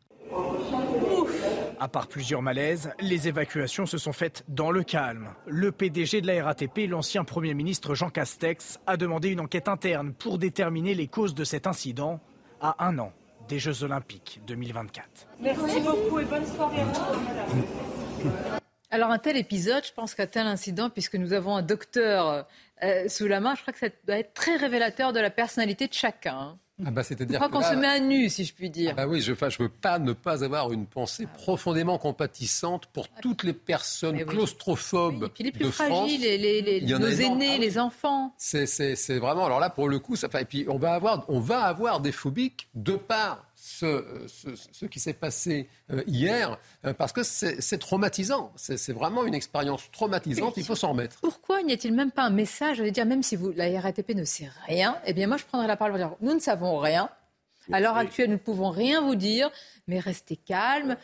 À part plusieurs malaises, les évacuations se sont faites dans le calme. Le PDG de la RATP, l'ancien Premier ministre Jean Castex, a demandé une enquête interne pour déterminer les causes de cet incident à un an des Jeux Olympiques 2024. Merci beaucoup et bonne soirée Alors un tel épisode, je pense qu'un tel incident, puisque nous avons un docteur euh, sous la main, je crois que ça doit être très révélateur de la personnalité de chacun. Ah bah, c'est-à-dire qu'on se met à nu, si je puis dire. Ah bah oui, je ne veux pas ne pas avoir une pensée profondément compatissante pour toutes les personnes claustrophobes et puis les plus fragiles, les, nos aînés, ah les enfants. C'est vraiment. Alors là, pour le coup, ça. Et puis on va avoir, on va avoir des phobiques de part ce, qui s'est passé euh, hier, euh, parce que c'est traumatisant. C'est vraiment une expérience traumatisante, il faut s'en remettre. Pourquoi n'y a-t-il même pas un message Je veux dire, même si vous, la RATP ne sait rien, eh bien moi je prendrai la parole pour dire, nous ne savons rien. À l'heure actuelle, nous ne pouvons rien vous dire, mais restez calme.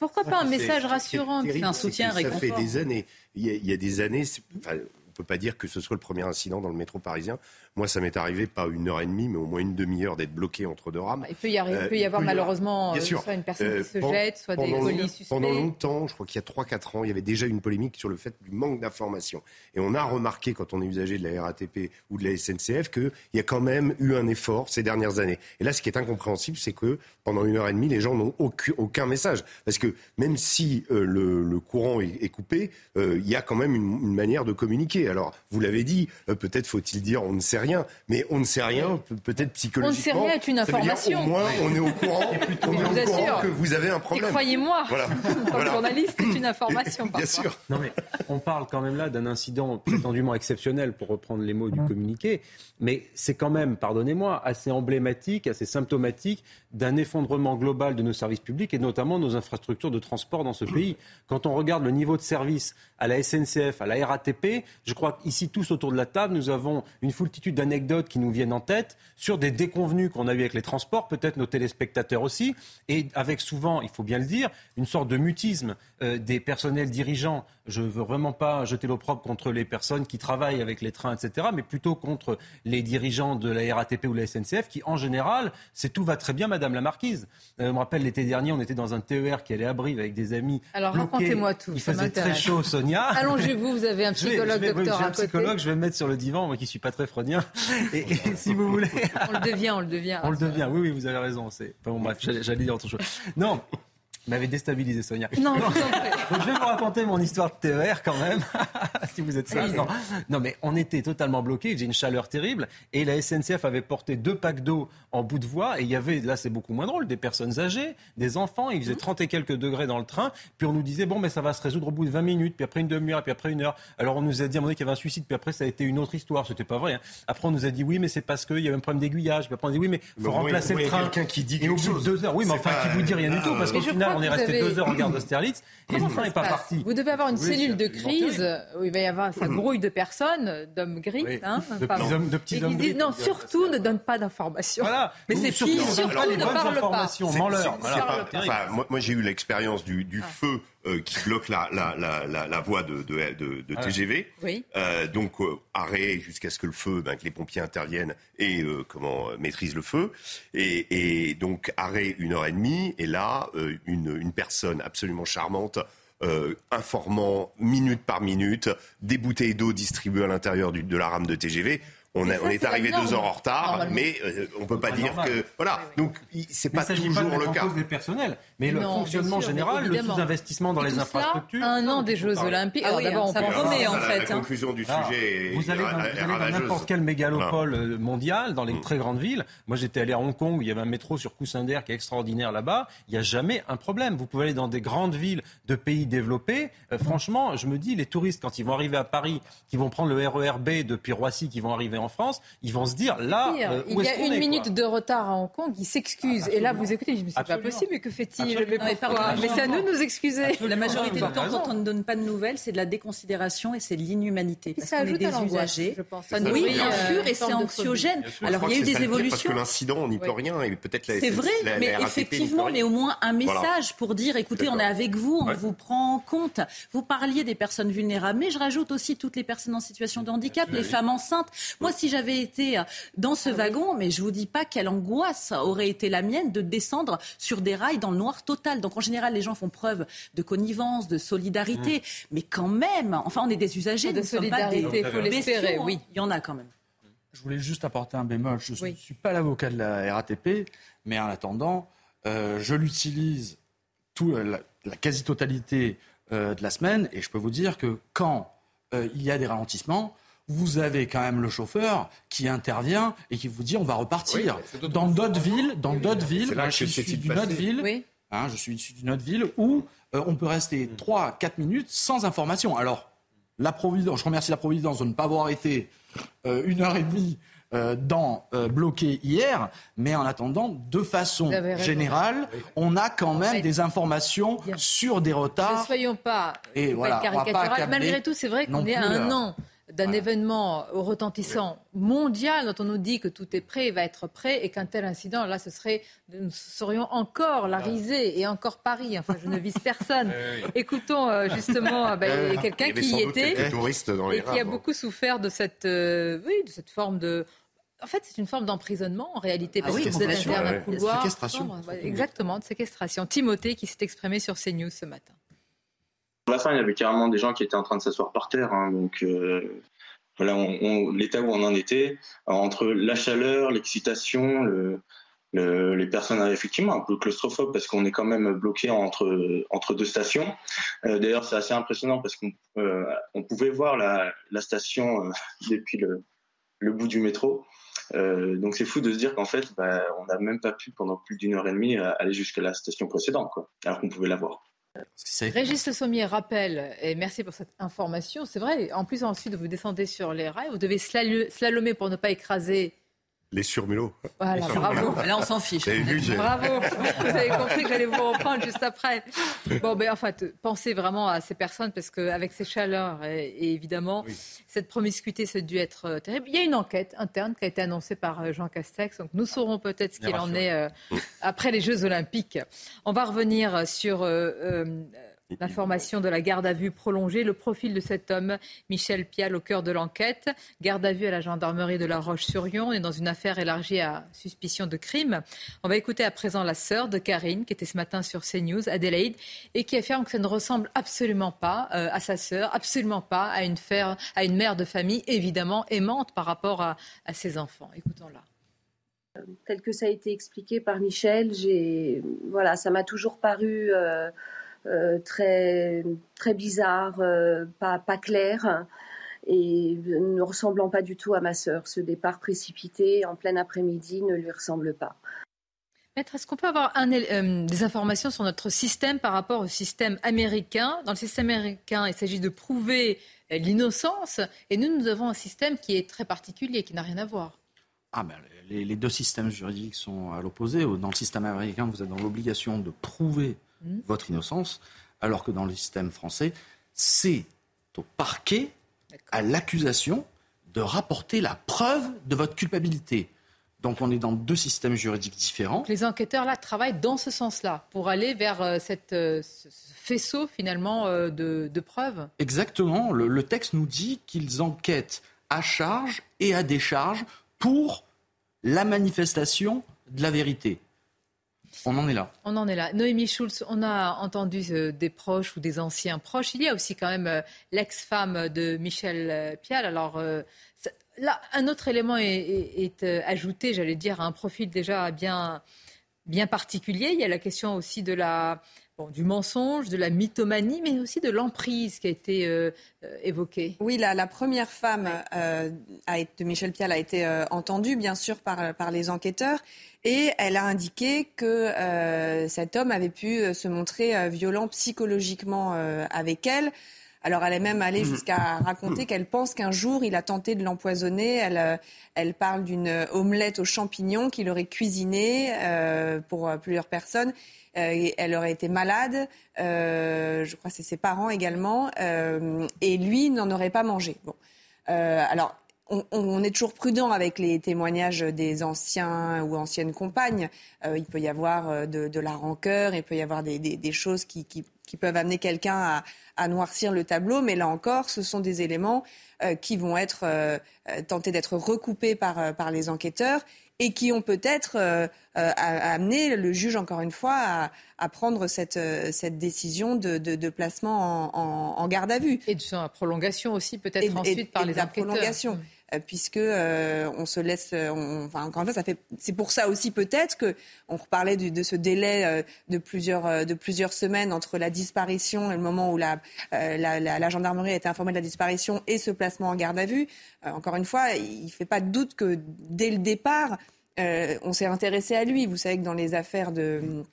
Pourquoi pas un message rassurant Un soutien Ça fait des années. Il y a, des années, on ne peut pas dire que ce soit le premier incident dans le métro parisien. Moi, ça m'est arrivé pas une heure et demie, mais au moins une demi-heure d'être bloqué entre deux rames. Il peut y, arriver, il peut y avoir malheureusement euh, soit une personne qui se euh, jette, soit des colis suspects. Pendant longtemps, je crois qu'il y a 3-4 ans, il y avait déjà une polémique sur le fait du manque d'information. Et on a remarqué, quand on est usager de la RATP ou de la SNCF, qu'il y a quand même eu un effort ces dernières années. Et là, ce qui est incompréhensible, c'est que pendant une heure et demie, les gens n'ont aucun, message. Parce que même si euh, le, courant est, coupé, il y a quand même une, manière de communiquer. Alors, vous l'avez dit, euh, peut-être faut-il dire on ne sait rien, mais on ne sait rien, peut-être psychologiquement. On ne sait rien est une information. au moins, on est au courant, on est au courant que vous avez un problème. croyez-moi, voilà. comme journaliste, c'est une information. Bien sûr. Non, mais on parle quand même là d'un incident prétendument exceptionnel, pour reprendre les mots du communiqué, mais c'est quand même, pardonnez-moi, assez emblématique, assez symptomatique d'un effondrement global de nos services publics et notamment nos infrastructures de transport dans ce pays. Quand on regarde le niveau de service à la SNCF, à la RATP, je crois qu'ici, tous autour de la table, nous avons une foultitude d'anecdotes qui nous viennent en tête sur des déconvenus qu'on a eu avec les transports, peut-être nos téléspectateurs aussi, et avec souvent, il faut bien le dire, une sorte de mutisme euh, des personnels dirigeants. Je ne veux vraiment pas jeter l'opprobre contre les personnes qui travaillent avec les trains, etc., mais plutôt contre les dirigeants de la RATP ou la SNCF qui, en général, c'est tout va très bien, Madame la Marquise. Euh, je me rappelle l'été dernier, on était dans un TER qui allait à Brive avec des amis. Alors racontez-moi tout. Il faisait très chaud, Sonia. Allongez-vous, vous avez un psychologue, docteur. J'ai un psychologue, je vais me mettre sur le divan, moi qui suis pas très freudien. Et, si vous voulez. on le devient, on le devient. On le devient, oui, oui, vous avez raison. Enfin, bon, bref, j'allais dire autre chose. Non, m'avait déstabilisé, Sonia. Non, Donc, je vais vous raconter mon histoire de TER quand même, si vous êtes sage. Non. mais on était totalement bloqués, il faisait une chaleur terrible, et la SNCF avait porté deux packs d'eau en bout de voie, et il y avait, là c'est beaucoup moins drôle, des personnes âgées, des enfants, il faisait 30 et quelques degrés dans le train, puis on nous disait, bon, mais ça va se résoudre au bout de 20 minutes, puis après une demi-heure, puis après une heure. Alors on nous a dit, à un moment qu'il y avait un suicide, puis après ça a été une autre histoire, c'était pas vrai. Hein. Après on nous a dit, oui, mais c'est parce qu'il y avait un problème d'aiguillage, puis après on a dit, oui, mais il faut remplacer le train. qui dit et au bout de deux heures, oui, mais enfin qui vous dit rien du tout, parce qu'au final on est resté deux heures gare d'Austerlitz et le train n'est pas parti. Vous devez avoir une cellule de crise où il va y avoir sa grouille de personnes, d'hommes gris. Hein, de, petits hommes, de petits hommes gris. Non, surtout ne donne pas d'informations. Voilà. Mais c'est pire, surtout ne parle pas. Enfin, moi, j'ai eu l'expérience du, du ah. feu euh, qui bloque la, la, la, la, voie de, de, de, de TGV. Oui. Euh, donc euh, arrêt jusqu'à ce que le feu, ben, que les pompiers interviennent et euh, comment maîtrisent le feu. Et, et, donc arrêt une heure et demie. Et là, une, une personne absolument charmante. informant minute par minute des bouteilles d'eau distribuées à l'intérieur de la rame de TGV on, est arrivé deux heures en retard, mais euh, on ne peut pas dire que. Voilà. Donc, c'est pas toujours pas le cas. des personnels, mais le fonctionnement général, le sous-investissement dans les infrastructures. un an des Jeux Olympiques. Ah d'abord, on ça promet en fait. La conclusion du sujet Vous allez dans n'importe quel mégalopole euh, mondial, dans les mm. très grandes villes. Moi, j'étais allé à Hong Kong, il y avait un métro sur Coussin-d'Air qui est extraordinaire là-bas. Il n'y a jamais un problème. Vous pouvez aller dans des grandes villes de pays développés. Euh, franchement, je me dis, les touristes, quand ils vont arriver à Paris, qui vont prendre le RERB depuis Roissy, qui vont arriver en France, ils vont se dire là. Euh, il y a une minute de retard à Hong Kong, il s'excuse. et là, vous écoutez, je me c'est pas possible, mais que fait-il Mais, mais c'est à nous de nous excuser. La majorité du temps, quand on ne donne pas de nouvelles, c'est de la déconsidération et c'est de l'inhumanité. Parce qu'on est des usagers. Oui, bien sûr, et c'est anxiogène. Alors, il y a eu des évolutions. Parce que l'incident, on n'y peut rien. Et peut-être C'est vrai, mais effectivement, mais au moins un message pour dire écoutez, on est avec vous, on vous prend en compte. Vous parliez des personnes vulnérables, mais je rajoute aussi toutes les personnes en situation de handicap, les femmes enceintes. Moi, si j'avais été dans ce ah wagon, mais je vous dis pas quelle angoisse aurait été la mienne de descendre sur des rails dans le noir total. Donc en général, les gens font preuve de connivence, de solidarité, mmh. mais quand même, enfin, on est des usagers, de solidarité, il faut l'espérer, oui. Il y en a quand même. Je voulais juste apporter un bémol. Je ne suis pas l'avocat de la RATP, mais en attendant, euh, je l'utilise tout, la, quasi-totalité euh, de la semaine, et je peux vous dire que quand euh, il y a des ralentissements, vous avez quand même le chauffeur qui intervient et qui vous dit on va repartir. dans d'autres villes, dans d'autres villes, je suis d'une autre ville, hein, je suis d'une autre ville où euh, on peut rester 3-4 mm. minutes sans information. Alors, la Providence, je remercie la Providence de ne pas avoir été euh, une heure et demie euh, dans bloqué hier, mais en attendant, de façon générale, on a quand même des informations sur des retards. Ne soyons pas, et voilà, Malgré tout, c'est vrai qu'on est à un an d'un événement retentissant mondial dont on nous dit que tout est prêt et va être prêt et qu'un tel incident, là, ce serait, nous serions encore la risée et encore Paris. Enfin, je ne vise personne. Écoutons euh, justement quelqu'un qui y était et qui a beaucoup souffert de cette, euh, oui, de cette forme de, en fait, c'est une forme d'emprisonnement en réalité, parce ah que vous êtes interne un couloir. Séquestration. exactement, de séquestration. Timothée qui s'est exprimé sur CNews ce matin. La fin, il y avait carrément des gens qui étaient en train de s'asseoir par terre. Hein, donc euh, voilà, l'état où on en était, entre la chaleur, l'excitation, les personnes effectivement un peu claustrophobes parce qu'on est quand même bloqué entre deux stations. D'ailleurs, c'est assez impressionnant parce qu'on on pouvait voir la, station depuis le, bout du métro. Euh, donc c'est fou de se dire qu'en fait, bah, on n'a même pas pu pendant plus d'une heure et demie euh, aller jusqu'à la station précédente, alors qu'on pouvait la voir. Régis Le Sommier rappelle, et merci pour cette information, c'est vrai, en plus ensuite vous descendez sur les rails, vous devez slalomer pour ne pas écraser les surmulots. Voilà, bravo. Là, on s'en fiche. bravo. Vous avez compris que j'allais vous reprendre juste après. Bon, ben, en fait, pensez vraiment à ces personnes parce qu'avec ces chaleurs et, évidemment, cette promiscuité, ça a dû être euh, terrible. Il y a une enquête interne qui a été annoncée par euh, Jean Castex. Donc, nous saurons peut-être ce qu'il en est euh, après les Jeux Olympiques. On va revenir sur. L'information de la garde à vue prolongée, le profil de cet homme, Michel Pial, au cœur de l'enquête. Garde à vue à la gendarmerie de La Roche-sur-Yon. On est dans une affaire élargie à suspicion de crime. On va écouter à présent la sœur de Karine, qui était ce matin sur CNews, Adélaïde, et qui affirme que ça ne ressemble absolument pas euh, à sa sœur, absolument pas à une, à une, mère de famille, évidemment aimante par rapport à, ses enfants. Écoutons-la tel que ça a été expliqué par Michel, voilà, ça m'a toujours paru euh, très, très bizarre, euh, pas, pas clair et ne ressemblant pas du tout à ma sœur. Ce départ précipité en plein après-midi ne lui ressemble pas. Maître, est-ce qu'on peut avoir un, euh, des informations sur notre système par rapport au système américain? Dans le système américain, il s'agit de prouver l'innocence, et nous, nous avons un système qui est très particulier, qui n'a rien à voir. Ah ben, les, les, deux systèmes juridiques sont à l'opposé. Dans le système américain, vous êtes dans l'obligation de prouver Mmh. votre innocence, alors que dans le système français, c'est au parquet, à l'accusation, de rapporter la preuve de votre culpabilité. Donc on est dans deux systèmes juridiques différents. Les enquêteurs là travaillent dans ce sens-là pour aller vers euh, cette, euh, ce faisceau finalement euh, de, preuves. Exactement. le texte nous dit qu'ils enquêtent à charge et à décharge pour la manifestation de la vérité. On en est là. On en est là. Noémie Schulz, on a entendu euh, des proches ou des anciens proches. Il y a aussi quand même euh, l'ex-femme de Michel euh, Pial. Alors là, un autre élément est, ajouté, j'allais dire, à un profil déjà bien, bien particulier. Il y a la question aussi de la, du mensonge, de la mythomanie, mais aussi de l'emprise qui a été évoquée. Oui, la, la première femme de Michel Pial a été entendue, bien sûr, par, par les enquêteurs. Et elle a indiqué que euh, cet homme avait pu euh, se montrer euh, violent psychologiquement avec elle. Alors elle est même allée mmh. jusqu'à raconter qu'elle pense qu'un jour il a tenté de l'empoisonner. Elle, elle parle d'une omelette aux champignons qu'il aurait cuisinée pour plusieurs personnes. elle aurait été malade, je crois que c'est ses parents également, et lui n'en aurait pas mangé. Bon. alors on, est toujours prudent avec les témoignages des anciens ou anciennes compagnes. Euh, il peut y avoir euh, de, la rancœur, il peut y avoir des, choses qui, peuvent amener quelqu'un à, noircir le tableau, mais là encore, ce sont des éléments euh, qui vont être tentés d'être recoupés par, les enquêteurs et qui ont peut-être amené le juge, encore une fois, à, prendre cette, décision de, placement en, garde à vue. Et de sa prolongation aussi, peut-être ensuite par les enquêteurs. Euh, puisque euh, on se laisse, euh, enfin encore une fois, ça fait, c'est pour ça aussi peut-être que on reparlait de, ce délai de plusieurs de plusieurs semaines entre la disparition et le moment où la la, la, gendarmerie a été informée de la disparition et ce placement en garde à vue. encore une fois, il ne fait pas de doute que dès le départ, on s'est intéressé à lui. Vous savez que dans les affaires de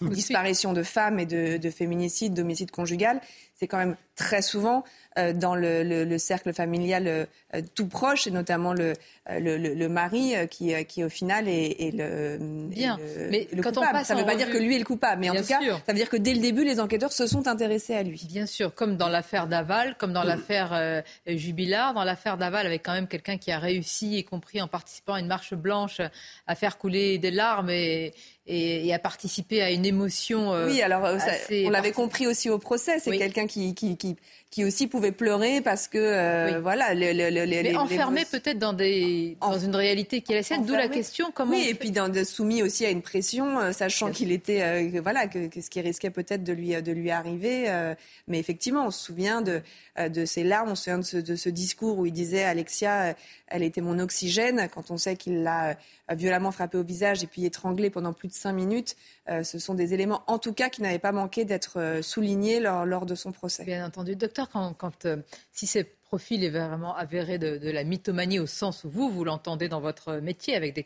disparition de femmes et de, de féminicide, d'homicide conjugal, c'est quand même très souvent euh, dans le, cercle familial euh, tout proche, et notamment le, euh, mari qui, qui, au final est, le, Bien. mais quand coupable. On passe ça ne veut pas dire que lui est le coupable, mais en tout cas, ça veut dire que dès le début, les enquêteurs se sont intéressés à lui. Bien sûr, comme dans l'affaire Daval, comme dans l'affaire Jubilard. Dans l'affaire Daval, avec quand même quelqu'un qui a réussi, y compris en participant à une marche blanche, à faire couler des larmes et, et, à participer à une émotion. oui, alors on l'avait compris aussi au procès. C'est quelqu'un qui, qui, qui, qui aussi pouvaient pleurer parce que, euh, voilà. Mais enfermés peut-être dans, des, dans une réalité qui est la sienne, d'où la question comment. Oui, et puis dans, soumis aussi à une pression, euh, sachant qu'il était, euh, voilà, que, que, ce qui risquait peut-être de lui, de lui arriver. mais effectivement, on se souvient de, de ses larmes, on se souvient de ce, de ce discours où il disait Alexia, elle était mon oxygène, quand on sait qu'il l'a violemment frappé au visage et puis étranglé pendant plus de cinq minutes. Euh, ce sont des éléments, en tout cas, qui n'avaient pas manqué d'être euh, soulignés lors, de son procès. Bien entendu. Docteur, quand, euh, si ce profil est vraiment avéré de, la mythomanie au sens où vous, vous l'entendez dans votre métier avec des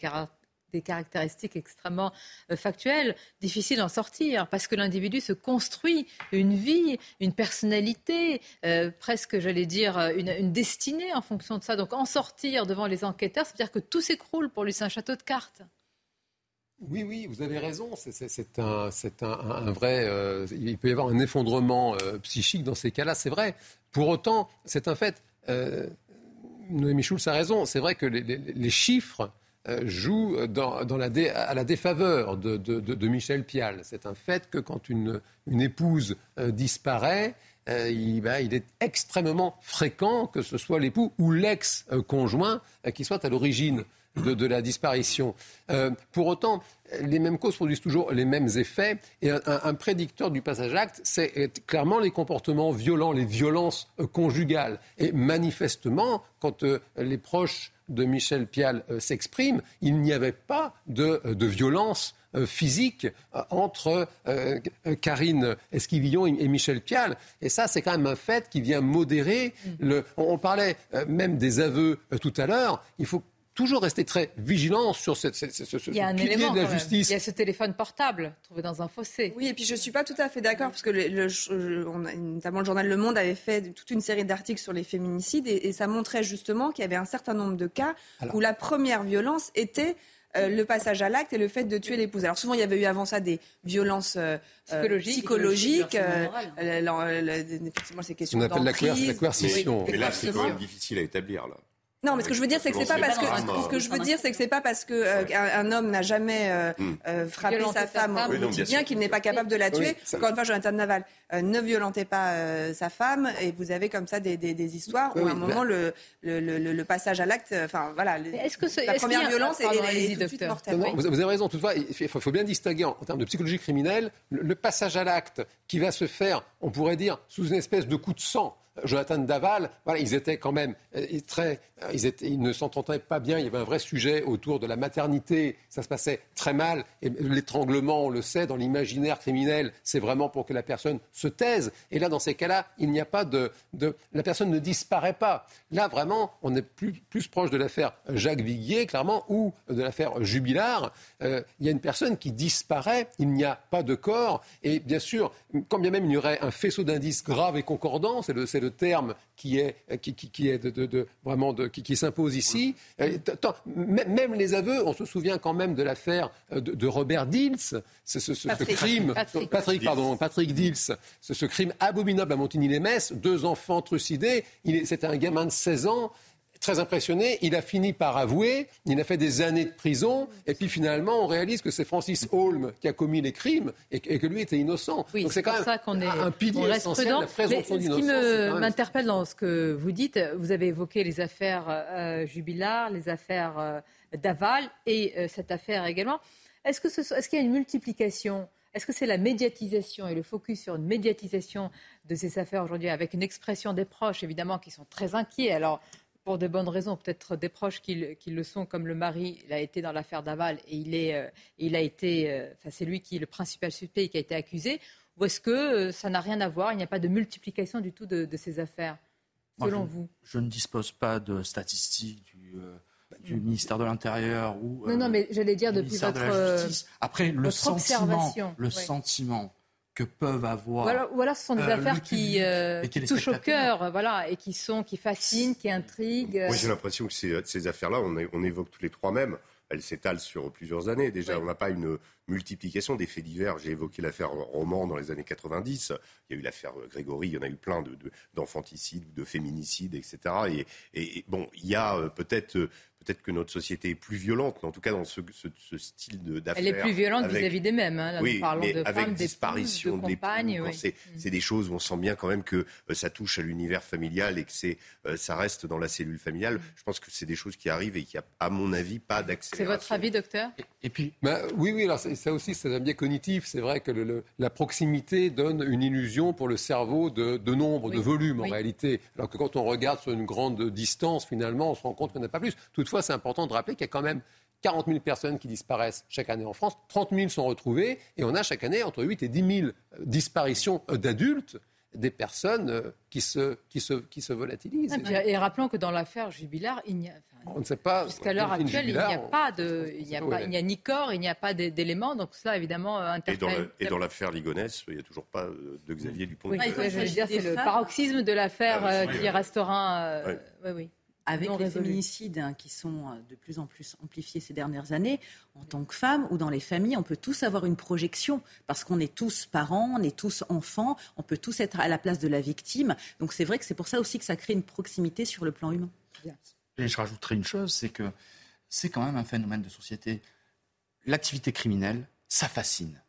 des caractéristiques extrêmement euh, factuelles, difficile d'en sortir parce que l'individu se construit une vie, une personnalité, euh, presque, j'allais dire, une, destinée en fonction de ça. Donc en sortir devant les enquêteurs, c'est-à-dire que tout s'écroule pour lui, c'est un château de cartes. Oui, oui, vous avez raison. C'est un, vrai. Euh, il peut y avoir un effondrement psychique dans ces cas-là, c'est vrai. Pour autant, c'est un fait. Noémie Schulz a raison. C'est vrai que les chiffres euh, joue dans, la à la défaveur de, Michel Pial. C'est un fait que quand une, épouse euh, disparaît, euh, bah, il, est extrêmement fréquent que ce soit l'époux ou l'ex-conjoint qui soit à l'origine de, la disparition. pour autant, les mêmes causes produisent toujours les mêmes effets. Et un, prédicteur du passage acte, c'est clairement les comportements violents, les violences conjugales. Et manifestement, quand les proches de Michel Pial euh, s'exprime, il n'y avait pas de, euh, violence euh, physique entre Karine Esquivillon et, Michel Pial. Et ça, c'est quand même un fait qui vient modérer. Mm. Le, on, parlait même des aveux tout à l'heure. Il faut toujours rester très vigilant sur ce, ce, ce, Il y a un élément, de la justice. Il y a ce téléphone portable trouvé dans un fossé. Oui, et puis je ne suis pas tout à fait d'accord, parce que le, on a, notamment le journal Le Monde avait fait toute une série d'articles sur les féminicides, et, ça montrait justement qu'il y avait un certain nombre de cas où la première violence était... Euh, le passage à l'acte et le fait de tuer l'épouse. Alors souvent, il y avait eu avant ça des violences euh, psychologiques, euh, effectivement ces questions On appelle la, coercition. Mais là, c'est quand même difficile à établir. Là. Non, mais ce que je veux dire, c'est que c'est pas parce que ce que je veux dire, c'est que c'est pas parce que euh, un, homme n'a jamais euh, hmm. euh, frappé sa femme au quotidien qu'il n'est pas capable de la tuer. Encore une fois, Jonathan Naval, ne violentez pas sa femme et vous avez comme ça des, des, histoires où à un moment le, le, le, passage à l'acte, enfin voilà, que la première violence est, est, tout de suite mortelle. vous avez raison. Toutefois, il faut, bien distinguer en, termes de psychologie criminelle le passage à l'acte qui va se faire, on pourrait dire, sous une espèce de coup de sang. Jonathan Daval, voilà, ils étaient quand même euh, très, euh, ils, étaient, ils ne s'entendaient pas bien. Il y avait un vrai sujet autour de la maternité. Ça se passait très mal. L'étranglement, on le sait, dans l'imaginaire criminel, c'est vraiment pour que la personne se taise. Et là, dans ces cas-là, il n'y a pas de, de, la personne ne disparaît pas. Là, vraiment, on est plus, plus proche de l'affaire Jacques Viguier, clairement, ou de l'affaire Jubilard. Euh, il y a une personne qui disparaît. Il n'y a pas de corps. Et bien sûr, quand bien même il y aurait un faisceau d'indices graves et concordants, c'est le, le terme qui est, qui, qui, est de, vraiment de, qui, s'impose ici. Même les aveux, on se souvient quand même de l'affaire euh, de, Robert Dils, ce, ce, crime, Patrick, pardon, Patrick Dils, ce, crime abominable à Montigny-les-Metz, deux enfants trucidés. C'était un gamin de 16 ans très impressionné. Il a fini par avouer. Il a fait des années de prison. Et puis finalement, on réalise que c'est Francis Holm qui a commis les crimes et, que lui était innocent. Donc c'est quand même ça qu'on est, un pilier essentiel de la présomption d'innocence. Ce qui m'interpelle dans ce que vous dites, vous avez évoqué les affaires euh, Jubilard, les affaires euh, Daval et euh, cette affaire également. Est-ce qu'il est y a une multiplication? Est-ce que c'est la médiatisation et le focus sur une médiatisation de ces affaires aujourd'hui, avec une expression des proches, évidemment, qui sont très inquiets? Alors, pour de bonnes raisons, peut-être des proches qui, le sont, comme le mari, il a été dans l'affaire Daval et il, est, euh, il a été, euh, enfin, c'est lui qui est le principal suspect et qui a été accusé, ou est-ce que euh, ça n'a rien à voir, il n'y a pas de multiplication du tout de, ces affaires, selon vous? Je ne dispose pas de statistiques du, du ministère de l'Intérieur ou. non, non, mais j'allais dire depuis votre. Après, le sentiment, le sentiment que peuvent avoir. Ou alors, ce sont des euh, affaires qui, euh, touchent au cœur, voilà, et qui sont, qui fascinent, qui intriguent. Moi, j'ai l'impression que ces, ces affaires-là, on, on, évoque tous les trois mêmes. Elles s'étalent sur plusieurs années. Déjà, on n'a pas une multiplication des faits divers. J'ai évoqué l'affaire Roman dans les années 90. Il y a eu l'affaire Grégory. Il y en a eu plein de, d'enfanticides, de, féminicides, etc. Et, et, bon, il y a euh, peut-être peut-être que notre société est plus violente, mais en tout cas dans ce, style d'affaires. Elle est plus violente vis-à-vis des mêmes. Hein. oui, mais avec disparition de compagnes. C'est des choses où on sent bien quand même que euh, ça touche à l'univers familial et que c'est euh, ça reste dans la cellule familiale. Je pense que c'est des choses qui arrivent et qui a, à mon avis, pas d'accès. C'est votre avis, docteur? Et, puis, bah, oui, oui. Alors ça aussi, c'est un biais cognitif. C'est vrai que le, la proximité donne une illusion pour le cerveau de, de nombre, de volume en réalité. Alors que quand on regarde sur une grande distance, finalement, on se rend compte qu'on n'a pas plus. Toutefois, c'est important de rappeler qu'il y a quand même 40 000 personnes qui disparaissent chaque année en France, 30 000 sont retrouvées, et on a chaque année entre 8 et 10 000 disparitions d'adultes des personnes euh, qui se, qui se, qui se volatilisent. Et, rappelons que dans l'affaire Jubilard, il n'y a, on ne sait pas. Jusqu'à l'heure actuelle, il n'y a pas de, il n'y a, pas, il n'y a ni corps, il n'y a pas d'éléments, donc cela évidemment interpelle. Et dans l'affaire Ligonès, il n'y a toujours pas de Xavier Dupont. Oui, je dire, c'est le paroxysme de l'affaire ah euh, qui restera. Euh, oui, oui avec les féminicides hein, qui sont euh, de plus en plus amplifiés ces dernières années, en tant que femme ou dans les familles, on peut tous avoir une projection parce qu'on est tous parents, on est tous enfants, on peut tous être à la place de la victime. Donc c'est vrai que c'est pour ça aussi que ça crée une proximité sur le plan humain. Et je rajouterai une chose, c'est que c'est quand même un phénomène de société. L'activité criminelle, ça fascine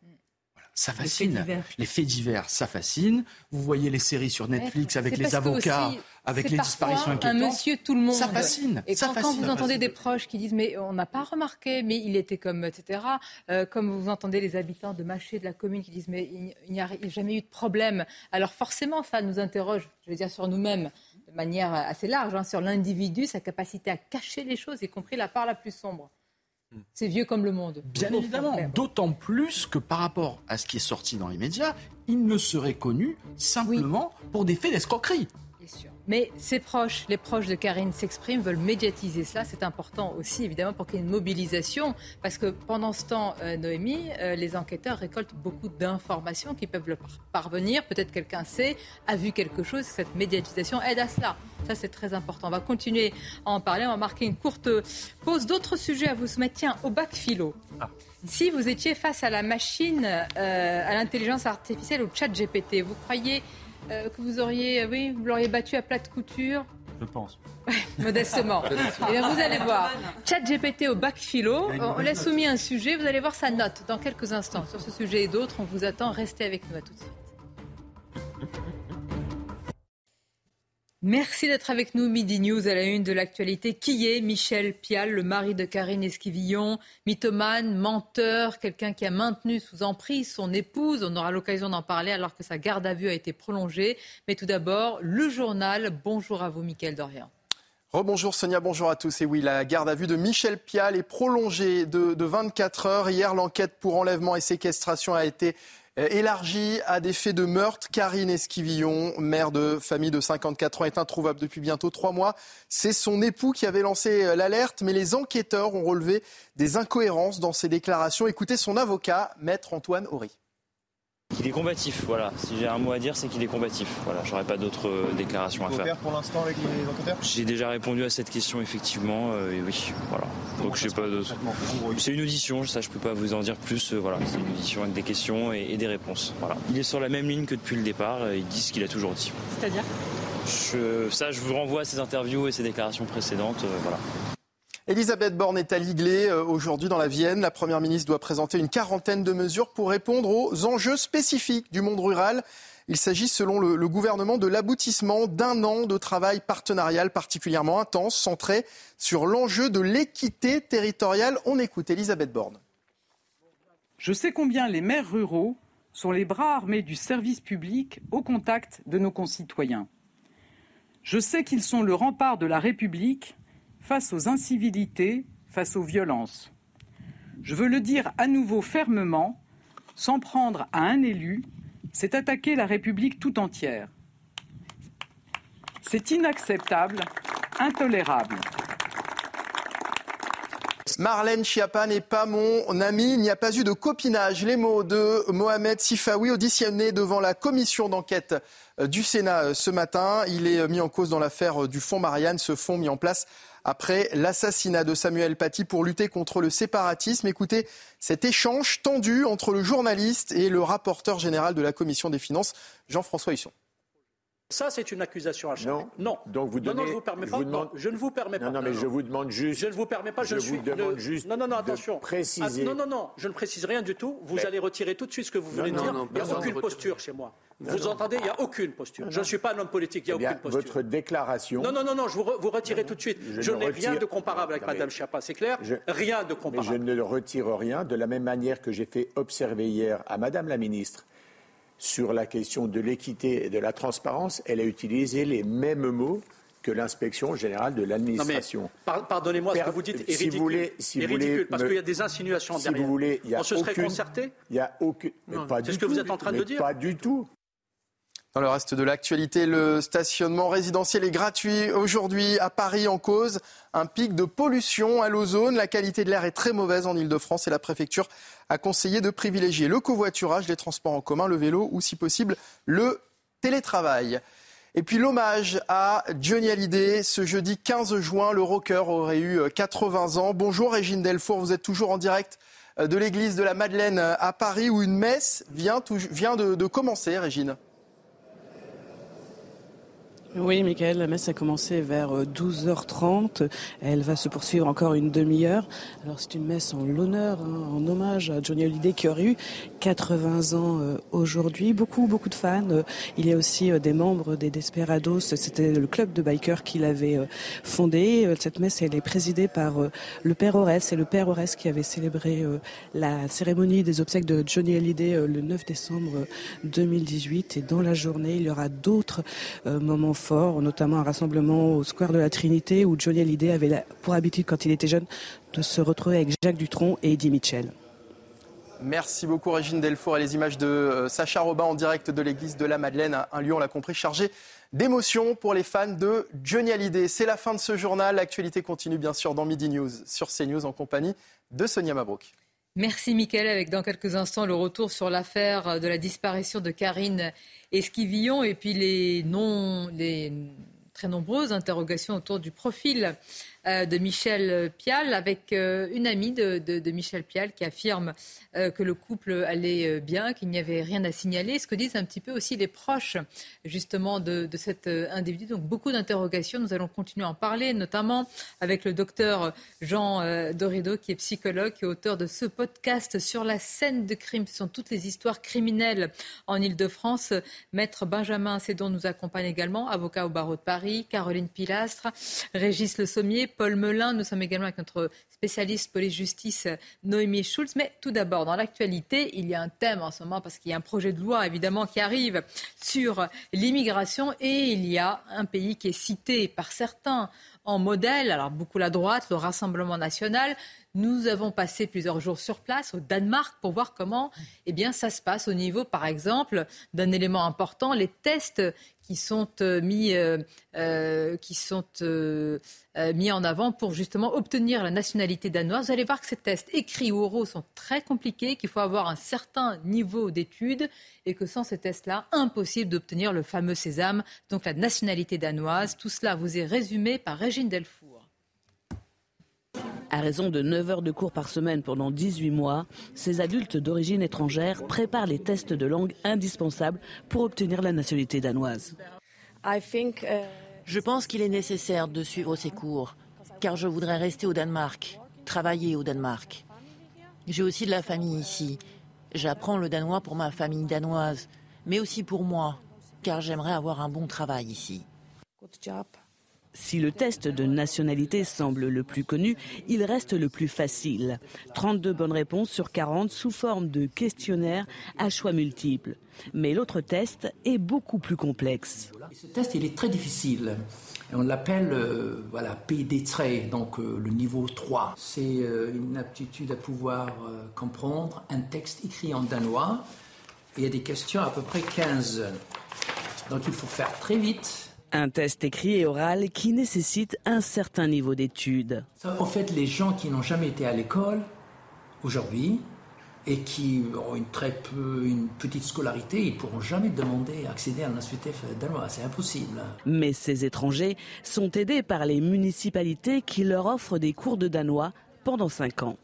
ça fascine. Les faits divers, ça fascine. Vous voyez les séries sur Netflix avec les avocats, avec les disparitions inquiétantes. Un monsieur tout le monde. Ça fascine. Et ça quand, fascine, vous entendez des proches qui disent mais on n'a pas remarqué, mais il était comme etc. Euh, comme vous entendez les habitants de Maché de la commune qui disent mais il n'y a jamais eu de problème. Alors forcément ça nous interroge, je veux dire sur nous-mêmes de manière assez large, hein, sur l'individu, sa capacité à cacher les choses, y compris la part la plus sombre. C'est vieux comme le monde. Bien évidemment, d'autant plus que par rapport à ce qui est sorti dans les médias, il ne serait connu simplement pour des faits d'escroquerie. Mais ses proches, les proches de Karine s'expriment, veulent médiatiser cela. C'est important aussi, évidemment, pour qu'il y ait une mobilisation. Parce que pendant ce temps, euh, Noémie, euh, les enquêteurs récoltent beaucoup d'informations qui peuvent leur parvenir. Peut-être quelqu'un sait, a vu quelque chose. Cette médiatisation aide à cela. Ça, c'est très important. On va continuer à en parler. On va marquer une courte pause. D'autres sujets à vous soumettre. Tiens, au bac philo. Ah. Si vous étiez face à la machine, euh, à l'intelligence artificielle, au chat GPT, vous croyez euh, que vous auriez, oui, vous l'auriez battu à plate couture Je pense. modestement. Et eh vous allez voir. Chat GPT au bac philo. On l'a soumis un sujet. Vous allez voir sa note dans quelques instants sur ce sujet et d'autres. On vous attend. Restez avec nous. À tout de suite. Merci d'être avec nous. Midi News à la une de l'actualité. Qui est Michel Pial, le mari de Karine Esquivillon? Mythomane, menteur, quelqu'un qui a maintenu sous emprise son épouse. On aura l'occasion d'en parler alors que sa garde à vue a été prolongée. Mais tout d'abord, le journal. Bonjour à vous, Mickaël Dorian. Rebonjour Sonia, bonjour à tous. Et oui, la garde à vue de Michel Pial est prolongée de, de 24 heures. Hier, l'enquête pour enlèvement et séquestration a été élargie à des faits de meurtre. Karine Esquivillon, mère de famille de 54 ans, est introuvable depuis bientôt trois mois. C'est son époux qui avait lancé euh, l'alerte, mais les enquêteurs ont relevé des incohérences dans ses déclarations. Écoutez son avocat, maître Antoine Horry. Il est combatif, voilà. Si j'ai un mot à dire, c'est qu'il est combatif. Voilà, j'aurais pas d'autres euh, déclarations à faire. pour l'instant avec les enquêteurs? J'ai déjà répondu à cette question effectivement, euh, et oui, voilà. Donc je sais pas d'autres. C'est une audition, ça je peux pas vous en dire plus. Euh, voilà, c'est une audition avec des questions et, des réponses. Voilà. Il est sur la même ligne que depuis le départ. il dit ce qu'il a toujours dit. C'est-à-dire? Ça, je vous renvoie à ses interviews et ses déclarations précédentes. voilà. Elisabeth Borne est à Liglé euh, aujourd'hui dans la Vienne. La Première ministre doit présenter une quarantaine de mesures pour répondre aux enjeux spécifiques du monde rural. Il s'agit, selon le, gouvernement, de l'aboutissement d'un an de travail partenarial particulièrement intense, centré sur l'enjeu de l'équité territoriale. On écoute Elisabeth Borne. Je sais combien les maires ruraux sont les bras armés du service public au contact de nos concitoyens. Je sais qu'ils sont le rempart de la République face aux incivilités, face aux violences. Je veux le dire à nouveau fermement, s'en prendre à un élu, c'est attaquer la République tout entière. C'est inacceptable, intolérable. Marlène Schiappa n'est pas mon ami. Il n'y a pas eu de copinage. Les mots de Mohamed Sifawi, auditionné devant la commission d'enquête euh, du Sénat euh, ce matin. Il est euh, mis en cause dans l'affaire du fonds Marianne, ce fonds mis en place après l'assassinat de Samuel Paty pour lutter contre le séparatisme. Écoutez cet échange tendu entre le journaliste et le rapporteur général de la Commission des finances, Jean-François Husson. Ça, c'est une accusation à Non. non. Donc vous donnez, non, non, je vous permets pas. Non, je ne vous permets pas. Non, non, mais je vous demande juste. Je ne vous permets pas. Je, je suis. vous demande juste. Non, non, non, attention. préciser. Ah, non, non, non. Je ne précise rien du tout. Vous allez retirer tout de suite ce que vous venez de dire. il n'y a aucune posture chez moi. Vous entendez Il n'y a aucune posture. Je ne suis pas un homme politique. Il n'y a eh aucune posture. Votre déclaration. Non, non, non, non. Je vous, vous retirez tout de suite. Je, n'ai rien de comparable avec Madame Chiappa. C'est clair Rien de comparable. Mais je ne retire rien de la même manière que j'ai fait observer hier à Madame la ministre sur la question de l'équité et de la transparence, elle a utilisé les mêmes mots que l'inspection générale de l'administration. Pardonnez-moi, ce que vous dites est ridicule. Si vous voulez, si ridicule parce qu'il y a des insinuations derrière. Vous voulez, y a On se serait concerté Il y a aucune. C'est ce que vous êtes en train de dire Pas du tout. Dans le reste de l'actualité, le stationnement résidentiel est gratuit aujourd'hui à Paris en cause un pic de pollution à l'ozone. La qualité de l'air est très mauvaise en Ile-de-France et la préfecture a conseillé de privilégier le covoiturage, les transports en commun, le vélo ou si possible le télétravail. Et puis l'hommage à Johnny Hallyday. Ce jeudi 15 juin, le rocker aurait eu 80 ans. Bonjour Régine Delfour, vous êtes toujours en direct de l'église de la Madeleine à Paris où une messe vient, de commencer, Régine. Oui, Michael, la messe a commencé vers 12h30. Euh, Elle va se poursuivre encore une demi-heure. Alors c'est une messe en l'honneur, hein, en hommage à Johnny Hallyday qui aurait eu 80 ans euh, aujourd'hui. Beaucoup, beaucoup de fans. Euh, il y a aussi des membres des Desperados. C'était le club de bikers qu'il avait fondé. Cette messe, elle est présidée par le père Ores. C'est le père Ores qui avait célébré la cérémonie des obsèques de Johnny Hallyday le 9 décembre 2018. Et dans la journée, il y aura d'autres moments notamment un rassemblement au Square de la Trinité où Johnny Hallyday avait pour habitude, quand il était jeune, de se retrouver avec Jacques Dutronc et Eddie Mitchell. Merci beaucoup Régine Delfour et les images de euh, Sacha Robin en direct de l'église de la Madeleine, un lieu, on l'a compris, chargé d'émotion pour les fans de Johnny Hallyday. C'est la fin de ce journal. L'actualité continue bien sûr dans Midi News sur CNews en compagnie de Sonia Mabrouk. Merci Mickaël, avec dans quelques instants le retour sur l'affaire de la disparition de Karine Esquivillon et puis les, non, les très nombreuses interrogations autour du profil de Michel Pial avec euh, une amie de, Michel Pial qui affirme euh, que le couple allait bien, qu'il n'y avait rien à signaler. Ce que disent un petit peu aussi les proches justement de, cet individu. Donc beaucoup d'interrogations. Nous allons continuer à en parler, notamment avec le docteur Jean Dorido qui est psychologue et auteur de ce podcast sur la scène de crime. Ce sont toutes les histoires criminelles en Ile-de-France. Maître Benjamin Cédon nous accompagne également, avocat au barreau de Paris, Caroline Pilastre, Régis Le Sommier, Paul Melun. Nous sommes également avec notre spécialiste police-justice, Noémie Schulz. Mais tout d'abord, dans l'actualité, il y a un thème en ce moment parce qu'il y a un projet de loi évidemment qui arrive sur l'immigration et il y a un pays qui est cité par certains en modèle, alors beaucoup la droite, le Rassemblement national. Nous avons passé plusieurs jours sur place au Danemark pour voir comment eh bien, ça se passe au niveau, par exemple, d'un élément important, les tests qui sont euh, mis, euh, euh, qui sont mis en avant pour justement obtenir la nationalité danoise. Vous allez voir que ces tests écrits ou oraux sont très compliqués, qu'il faut avoir un certain niveau d'études et que sans ces tests-là, impossible d'obtenir le fameux sésame, donc la nationalité danoise. Tout cela vous est résumé par Régine Delfour. À raison de 9 heures de cours par semaine pendant 18 mois, ces adultes d'origine étrangère préparent les tests de langue indispensables pour obtenir la nationalité danoise. Je pense qu'il est nécessaire de suivre ces cours, car je voudrais rester au Danemark, travailler au Danemark. J'ai aussi de la famille ici. J'apprends le danois pour ma famille danoise, mais aussi pour moi, car j'aimerais avoir un bon travail ici. Si le test de nationalité semble le plus connu, il reste le plus facile. 32 bonnes réponses sur 40 sous forme de questionnaire à choix multiples. Mais l'autre test est beaucoup plus complexe. Ce test, il est très difficile. On l'appelle euh, voilà, PD3, donc euh, le niveau 3. C'est euh, une aptitude à pouvoir comprendre un texte écrit en danois. il y a des questions à peu près 15. Donc il faut faire très vite un test écrit et oral qui nécessite un certain niveau d'études. En fait, les gens qui n'ont jamais été à l'école aujourd'hui et qui ont une très peu, une petite scolarité, ils pourront jamais demander à accéder à la nationalité danoise. C'est impossible. Mais ces étrangers sont aidés par les municipalités qui leur offrent des cours de danois pendant cinq ans.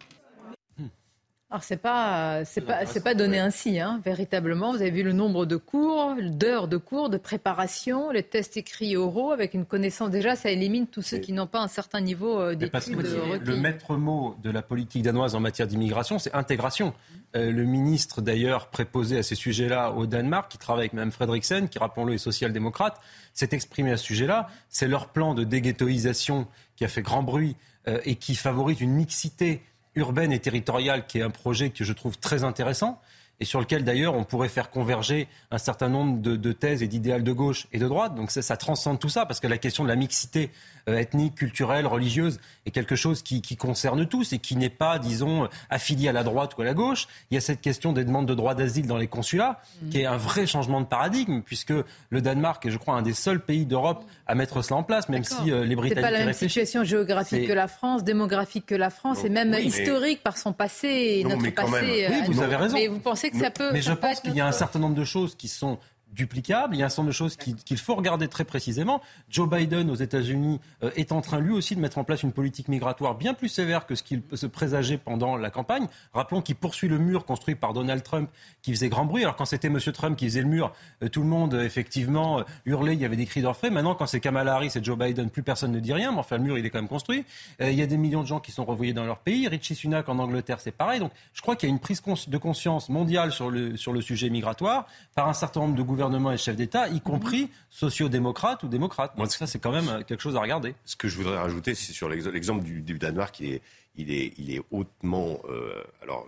Alors c'est pas c'est pas c'est pas donné ainsi hein, véritablement. Vous avez vu le nombre de cours, d'heures de cours, de préparation, les tests écrits oraux avec une connaissance déjà ça élimine tous ceux qui n'ont pas un certain niveau euh, d'études. Le maître mot de la politique danoise en matière d'immigration, c'est intégration. Euh, le ministre d'ailleurs préposé à ces sujets-là au Danemark, qui travaille avec Mme Fredriksen, qui rappelons-le est social-démocrate, s'est exprimé à ce sujet-là. C'est leur plan de déghettoisation qui a fait grand bruit euh, et qui favorise une mixité urbaine et territoriale, qui est un projet que je trouve très intéressant et sur lequel d'ailleurs on pourrait faire converger un certain nombre de, thèses et d'idéales de gauche et de droite. Donc ça, ça, transcende tout ça, parce que la question de la mixité euh, ethnique, culturelle, religieuse est quelque chose qui, concerne tous et qui n'est pas, disons, affilié à la droite ou à la gauche. Il y a cette question des demandes de droit d'asile dans les consulats, mm. qui est un vrai changement de paradigme, puisque le Danemark est, je crois, un des seuls pays d'Europe à mettre cela en place, même si euh, les Britanniques. C'est pas la même situation géographique que la France, démographique que la France, et même historique par son passé et notre passé. Oui, vous avez raison. Mais vous pensez mais je pense qu'il y a un certain nombre de choses qui sont duplicable. Il y a un certain nombre de choses qu'il faut regarder très précisément. Joe Biden aux États-Unis euh, est en train lui aussi de mettre en place une politique migratoire bien plus sévère que ce qu'il se présageait pendant la campagne. Rappelons qu'il poursuit le mur construit par Donald Trump qui faisait grand bruit. Alors quand c'était M. Trump qui faisait le mur, euh, tout le monde euh, effectivement hurlait, il y avait des cris d'orfraie. Maintenant quand c'est Kamala Harris et Joe Biden, plus personne ne dit rien, mais enfin le mur il est quand même construit. il y a des millions de gens qui sont revoyés dans leur pays. Richie Sunak en Angleterre c'est pareil. Donc je crois qu'il y a une prise de conscience mondiale sur le, sur le sujet migratoire par un certain nombre de gouvernements gouvernement et chefs d'État, y compris sociaux-démocrates ou démocrates. Donc ça, c'est quand même euh, quelque chose à regarder. Ce que je voudrais rajouter, c'est sur l'exemple du, Danemark, qui est, il est, il est hautement euh, alors,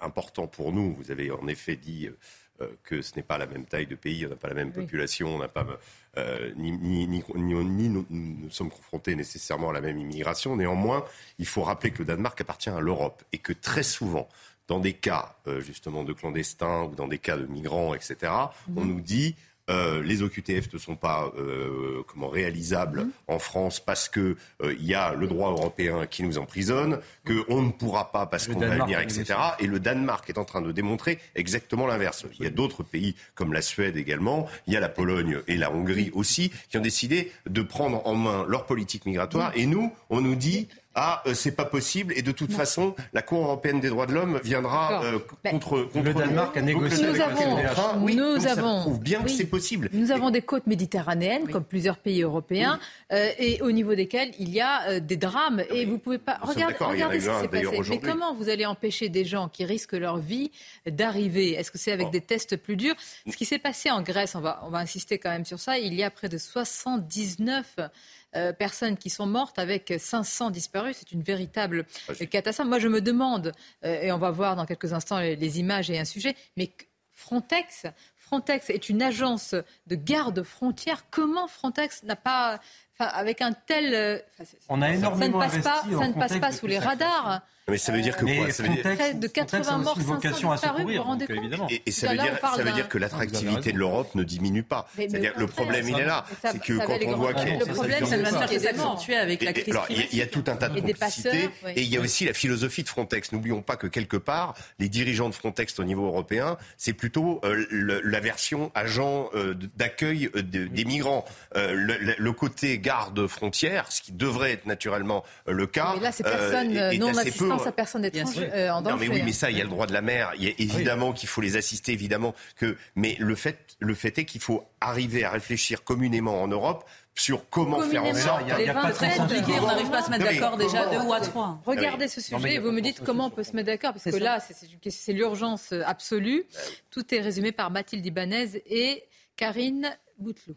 important pour nous. Vous avez en effet dit euh, que ce n'est pas la même taille de pays, on n'a pas la même population, on n'a pas ni, ni, ni, ni nous, nous, sommes confrontés nécessairement à la même immigration. Néanmoins, il faut rappeler que le Danemark appartient à l'Europe et que très souvent, dans des cas euh, justement de clandestins ou dans des cas de migrants, etc., on mhm. nous dit euh, les OQTF ne sont pas euh, comment réalisables mhm. en France parce que il y a le droit européen qui nous emprisonne, qu'on ne pourra pas parce qu'on va venir, etc. Et le Danemark est en train de démontrer exactement l'inverse. Il y a d'autres pays comme la Suède également, il y a la Pologne et la Hongrie aussi qui ont décidé de prendre en main leur politique migratoire. Et nous, on nous dit ah, euh, c'est pas possible. Et de toute façon, la Cour européenne des droits de l'homme viendra euh, contre, contre, le Danemark a négocié nous avec avons, oui, nous avons, prouve bien que c'est possible. Nous avons des côtes méditerranéennes, comme plusieurs pays européens, euh, et au niveau desquels il y a des drames. Et vous pouvez pas regarder, regardez ce qui s'est passé. Mais comment vous allez empêcher des gens qui risquent leur vie d'arriver? Est-ce que c'est avec des tests plus durs? Ce qui s'est passé en Grèce, on va, on va insister quand même sur ça. Il y a près de 79 euh, personnes qui sont mortes avec 500 disparus. C'est une véritable ah, catastrophe. Moi, je me demande, euh, et on va voir dans quelques instants les, images et un sujet, mais Frontex, Frontex est une agence de garde frontière. Comment Frontex n'a pas, avec un tel, euh, on a énormément ça ne passe pas, ça ne passe pas sous les radars. Mais ça veut dire que quoi? Ça veut dire... Près de 80 morts, 500 disparus, vous rendez compte Et, ça veut dire, ça veut dire que l'attractivité de l'Europe ne diminue pas. C'est-à-dire le problème, il est là. C'est que quand on voit qu'il y a... Le problème, faire s'accentuer avec la crise Alors, il y a tout un tas de complicités. Et il y a aussi la philosophie de Frontex. N'oublions pas que quelque part, les dirigeants de Frontex au niveau européen, c'est plutôt euh, la version agent euh, d'accueil euh, des migrants. Le côté garde frontière, ce qui devrait être naturellement le cas. Mais là, c'est personne non à personne étrangère euh, en danger. Non, mais oui, mais ça, il y a le droit de la mer. Il y a évidemment qu'il faut les assister, évidemment que. Mais le fait, le fait est qu'il faut arriver à réfléchir communément en Europe sur comment faire en sorte. Il y a, pas très compliqué, on n'arrive pas à se mettre d'accord déjà deux ou à trois. Regardez ce sujet et vous me dites comment on peut se mettre d'accord, parce que là, c'est l'urgence absolue. Tout est résumé par Mathilde Ibanez et Karine Bouteloup.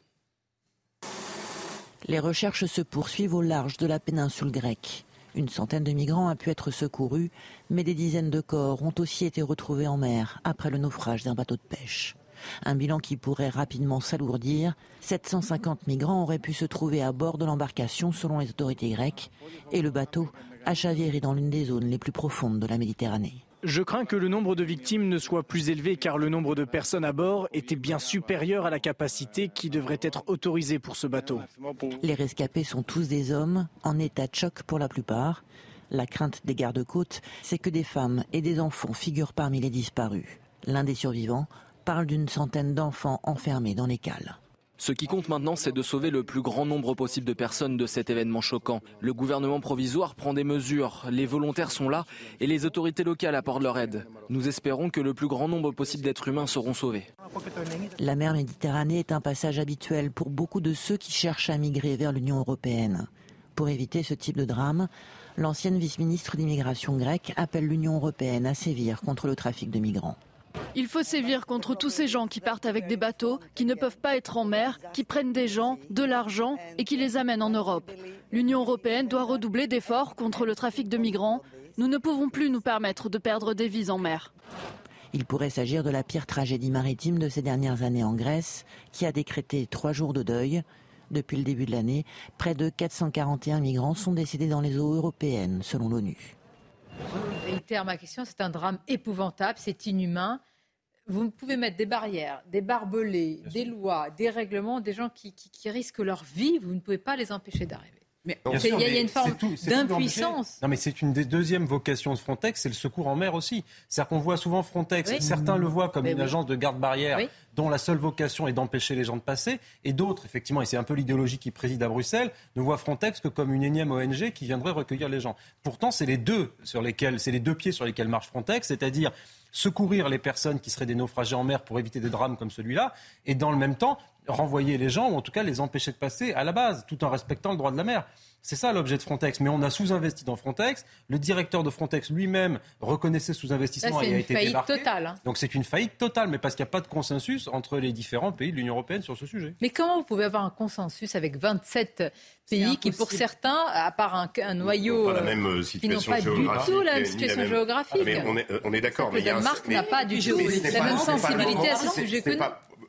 Les recherches se poursuivent au large de la péninsule grecque. Une centaine de migrants a pu être secourus, mais des dizaines de corps ont aussi été retrouvés en mer après le naufrage d'un bateau de pêche. Un bilan qui pourrait rapidement s'alourdir. 750 migrants auraient pu se trouver à bord de l'embarcation selon les autorités grecques et le bateau a chaviré dans l'une des zones les plus profondes de la Méditerranée. Je crains que le nombre de victimes ne soit plus élevé car le nombre de personnes à bord était bien supérieur à la capacité qui devrait être autorisée pour ce bateau. Les rescapés sont tous des hommes, en état de choc pour la plupart. La crainte des gardes-côtes, c'est que des femmes et des enfants figurent parmi les disparus. L'un des survivants parle d'une centaine d'enfants enfermés dans les cales. Ce qui compte maintenant, c'est de sauver le plus grand nombre possible de personnes de cet événement choquant. Le gouvernement provisoire prend des mesures, les volontaires sont là et les autorités locales apportent leur aide. Nous espérons que le plus grand nombre possible d'êtres humains seront sauvés. La mer Méditerranée est un passage habituel pour beaucoup de ceux qui cherchent à migrer vers l'Union européenne. Pour éviter ce type de drame, l'ancienne vice-ministre d'immigration grecque appelle l'Union européenne à sévir contre le trafic de migrants. Il faut sévir contre tous ces gens qui partent avec des bateaux, qui ne peuvent pas être en mer, qui prennent des gens, de l'argent et qui les amènent en Europe. L'Union européenne doit redoubler d'efforts contre le trafic de migrants. Nous ne pouvons plus nous permettre de perdre des vies en mer. Il pourrait s'agir de la pire tragédie maritime de ces dernières années en Grèce, qui a décrété trois jours de deuil. Depuis le début de l'année, près de 441 migrants sont décédés dans les eaux européennes, selon l'ONU. Réitère ma question, c'est un drame épouvantable, c'est inhumain. Vous pouvez mettre des barrières, des barbelés, des lois, des règlements, des gens qui, risquent leur vie, vous ne pouvez pas les empêcher d'arriver. Mais il y, a une forme d'impuissance. Non, mais c'est une des deuxièmes vocations de Frontex, c'est le secours en mer aussi. C'est-à-dire qu'on voit souvent Frontex, certains le voient comme une agence de garde-barrière dont la seule vocation est d'empêcher les gens de passer, et d'autres, effectivement, et c'est un peu l'idéologie qui préside à Bruxelles, ne voient Frontex que comme une énième ONG qui viendrait recueillir les gens. Pourtant, c'est les deux sur lesquels, c'est les deux pieds sur lesquels marche Frontex, c'est-à-dire secourir les personnes qui seraient des naufragés en mer pour éviter des drames comme celui-là, et dans le même temps renvoyer les gens, ou en tout cas les empêcher de passer à la base, tout en respectant le droit de la mer. C'est ça l'objet de Frontex. Mais on a sous-investi dans Frontex. Le directeur de Frontex lui-même reconnaissait sous-investissement et a été débarqué. C'est une faillite totale. Hein. Donc c'est une faillite totale, mais parce qu'il n'y a pas de consensus entre les différents pays de l'Union européenne sur ce sujet. Mais comment vous pouvez avoir un consensus avec 27 pays qui, pour certains, à part un, noyau, pas la même euh, situation qui n'ont pas du tout la même situation géographique. mais on est, on est d'accord. Le Danemark n'a pas du tout la même sensibilité à ce sujet que nous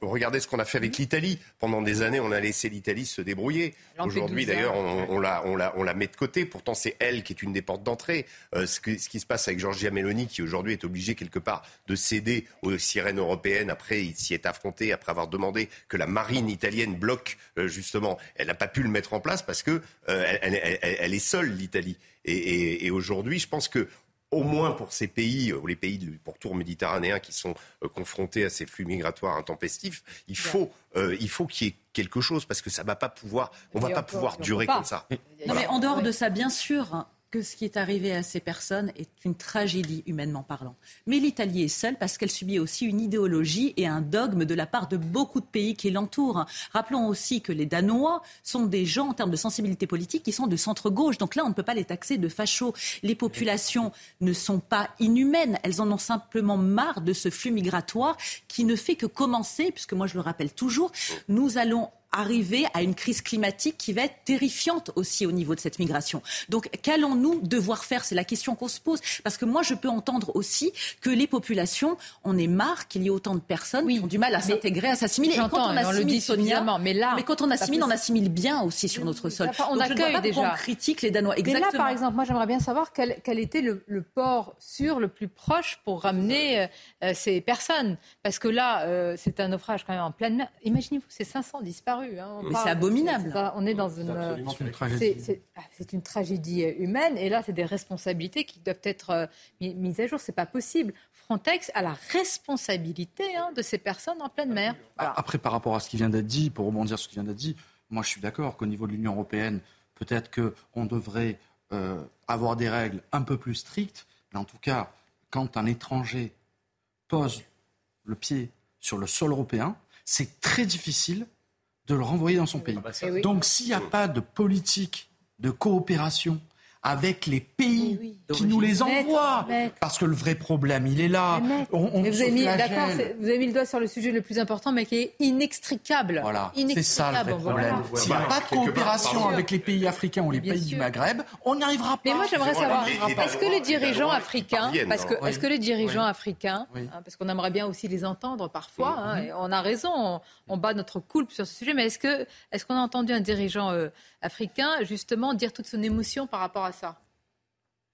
regardez ce qu'on a fait avec l'Italie. Pendant des années, on a laissé l'Italie se débrouiller. Aujourd'hui, d'ailleurs, on, la, on, la, on la met de côté. Pourtant, c'est elle qui est une des portes d'entrée. Euh, ce, ce, qui se passe avec Giorgia Meloni, qui aujourd'hui est obligée quelque part de céder aux sirènes européennes. Après, il s'y est affronté, après avoir demandé que la marine italienne bloque, euh, justement. Elle n'a pas pu le mettre en place parce que euh, elle, elle, est seule, l'Italie. Et, et, et aujourd'hui, je pense que au moins pour ces pays, ou les pays du pourtour méditerranéen qui sont euh, confrontés à ces flux migratoires intempestifs, il faut, euh, il faut qu'il y ait quelque chose parce que ça va pas pouvoir, on va pas pouvoir durer comme ça. Non, mais en dehors de ça, bien sûr, ce qui est arrivé à ces personnes est une tragédie humainement parlant. Mais l'Italie est seule parce qu'elle subit aussi une idéologie et un dogme de la part de beaucoup de pays qui l'entourent. Rappelons aussi que les Danois sont des gens en termes de sensibilité politique qui sont de centre-gauche. Donc là, on ne peut pas les taxer de fachos. Les populations ne sont pas inhumaines. Elles en ont simplement marre de ce flux migratoire qui ne fait que commencer, puisque moi je le rappelle toujours, nous allons arriver à une crise climatique qui va être terrifiante aussi au niveau de cette migration. Donc qu'allons-nous devoir faire? C'est la question qu'on se pose. Parce que moi, je peux entendre aussi que les populations, on est marre qu'il y ait autant de personnes qui ont du mal à s'intégrer, à s'assimiler. Quand on assimile, Sonia, mais là, mais quand on assimile, on assimile bien aussi sur notre sol. on accueille déjà. On critique les Danois. Exactement. Mais là, par exemple, moi, j'aimerais bien savoir quel, quel était le, port sûr le plus proche pour ramener euh, ces personnes. Parce que là, euh, c'est un naufrage quand même en pleine mer. Imaginez-vous, c'est 500 disparus. Hein. Mais c'est abominable. on est dans une. C'est une tragédie. Ah, c'est une tragédie humaine. Et là, c'est des responsabilités qui doivent être euh, mises à jour. C'est pas possible. Frontex a la responsabilité hein, de ces personnes en pleine mer. Après, par rapport à ce qui vient d'être dit, pour rebondir sur ce qui vient d'être dit, moi, je suis d'accord qu'au niveau de l'Union européenne, peut-être qu'on devrait euh, avoir des règles un peu plus strictes. Mais en tout cas, quand un étranger pose le pied sur le sol européen, c'est très difficile de le renvoyer dans son pays. Ah bah Donc s'il n'y a pas de politique de coopération avec les pays qui nous les envoient. Parce que le vrai problème, il est là. vous, avez mis, vous avez mis le doigt sur le sujet le plus important, mais qui est inextricable. Voilà, c'est ça le vrai problème. S'il n'y a pas de coopération avec les pays africains ou les pays du Maghreb, on n'y arrivera pas. Mais moi, j'aimerais savoir, est-ce que les dirigeants africains, parce que, est-ce que les dirigeants africains, hein, parce qu'on aimerait bien aussi les entendre parfois, hein, mm-hmm. on a raison, on, bat notre coulpe sur ce sujet, mais est-ce que, est-ce qu'on a entendu un dirigeant euh, africain justement dire toute son émotion par rapport à ça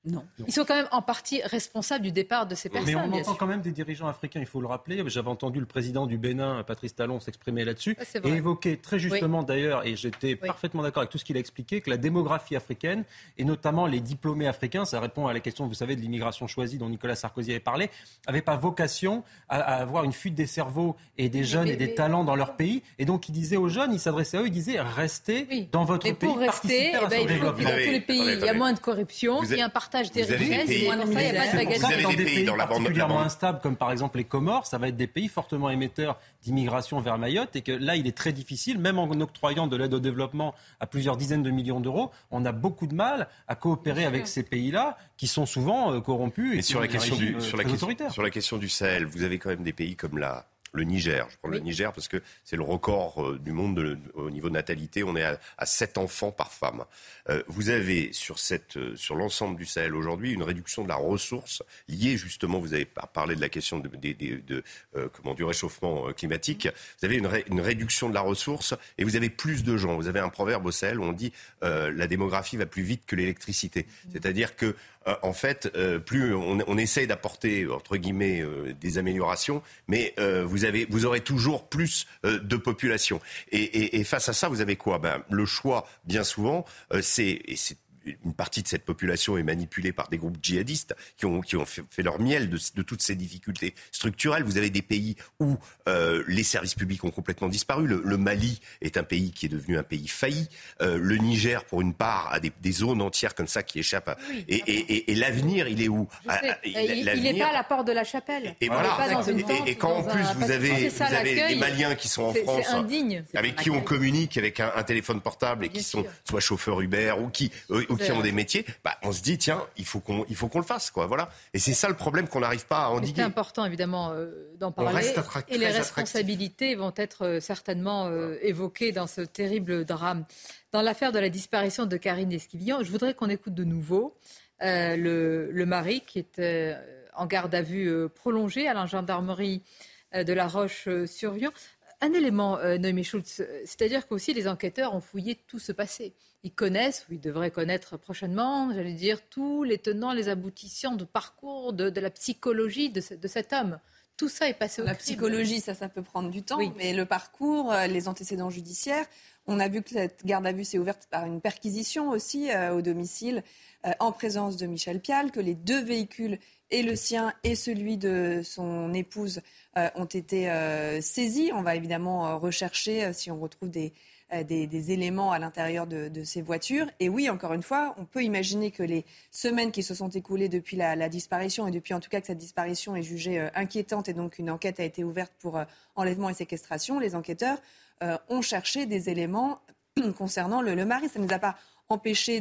Non. Ils sont quand même en partie responsables du départ de ces personnes. Mais on entend quand même des dirigeants africains, il faut le rappeler. J'avais entendu le président du Bénin, Patrice Talon, s'exprimer là-dessus et évoquer très justement d'ailleurs, et j'étais parfaitement d'accord avec tout ce qu'il a expliqué, que la démographie africaine, et notamment les diplômés africains, ça répond à la question, vous savez, de l'immigration choisie dont Nicolas Sarkozy avait parlé, n'avaient pas vocation à, avoir une fuite des cerveaux et des jeunes et des talents dans leur pays. Et donc il disait aux jeunes, il s'adressait à eux, il disait restez dans votre pays, pour rester, eh ben, il faut que dans tous les pays, il y a moins de corruption, il y a un partage des richesses. Et dans des pays particulièrement instables, comme par exemple les Comores, ça va être des pays fortement émetteurs d'immigration vers Mayotte et que là, il est très difficile, même en octroyant de l'aide au développement à plusieurs dizaines de millions d'euros, on a beaucoup de mal à coopérer avec ces pays-là qui sont souvent euh, corrompus et, sur la question du sur la question, sur la question du Sahel, vous avez quand même des pays comme la le Niger. Je prends le Niger parce que c'est le record euh, du monde au niveau de natalité. On est à, à 7 enfants par femme. Euh, vous avez sur, cette, euh, sur l'ensemble du Sahel aujourd'hui une réduction de la ressource liée justement, vous avez parlé de la question de, de, comment, du réchauffement climatique. Vous avez une, une, réduction de la ressource et vous avez plus de gens. Vous avez un proverbe au Sahel où on dit la démographie va plus vite que l'électricité. C'est-à-dire que euh, en fait, euh, plus on, on essaye d'apporter entre guillemets euh, des améliorations, mais vous avez, vous aurez toujours plus de population. Et, et, et, face à ça, vous avez quoi? Ben, le choix, bien souvent, c'est une partie de cette population est manipulée par des groupes djihadistes qui ont, qui ont fait, leur miel de, de, toutes ces difficultés structurelles. Vous avez des pays où euh, les services publics ont complètement disparu. Le, le, Mali est un pays qui est devenu un pays failli. Euh, le Niger, pour une part, a des, des, zones entières comme ça qui échappent. À... et, et, et l'avenir, il est où? Ah, Il n'est pas à la porte de la chapelle. Et, voilà. et, quand en plus vous avez, vous avez des Maliens qui sont en France, avec qui on communique avec un, un téléphone portable et qui sont soit chauffeurs Uber ou qui ou qui ont des métiers, bah, on se dit tiens, il faut qu'on il faut qu'on le fasse quoi. Voilà. Et c'est ça le problème qu'on n'arrive pas à endiguer. C'est important évidemment euh, d'en parler. et les responsabilités vont être euh, certainement euh, évoquées dans ce terrible drame. Dans l'affaire de la disparition de Karine Esquivillon, je voudrais qu'on écoute de nouveau le, le, mari qui est en garde à vue prolongée à la gendarmerie de La Roche-sur-Yon. Un élément, Noémie Schultz, c'est-à-dire qu'aussi les enquêteurs ont fouillé tout ce passé ils connaissent, ou ils devraient connaître prochainement, j'allais dire, tous les tenants, les aboutissants de parcours, de, la psychologie de, cet homme. Tout ça est passé au La psychologie, ça, ça peut prendre du temps, mais le parcours, euh, les antécédents judiciaires, on a vu que cette garde à vue s'est ouverte par une perquisition aussi euh, au domicile, euh, en présence de Michel Pial, que les deux véhicules, et le sien et celui de son épouse, ont été saisis. On va évidemment rechercher si on retrouve des, euh, des, éléments à l'intérieur de, ces voitures. Et oui, encore une fois, on peut imaginer que les semaines qui se sont écoulées depuis la, disparition, et depuis en tout cas que cette disparition est jugée euh, inquiétante, et donc une enquête a été ouverte pour euh, enlèvement et séquestration, les enquêteurs ont cherché des éléments concernant le, le mari. Ça ne nous a pas empêché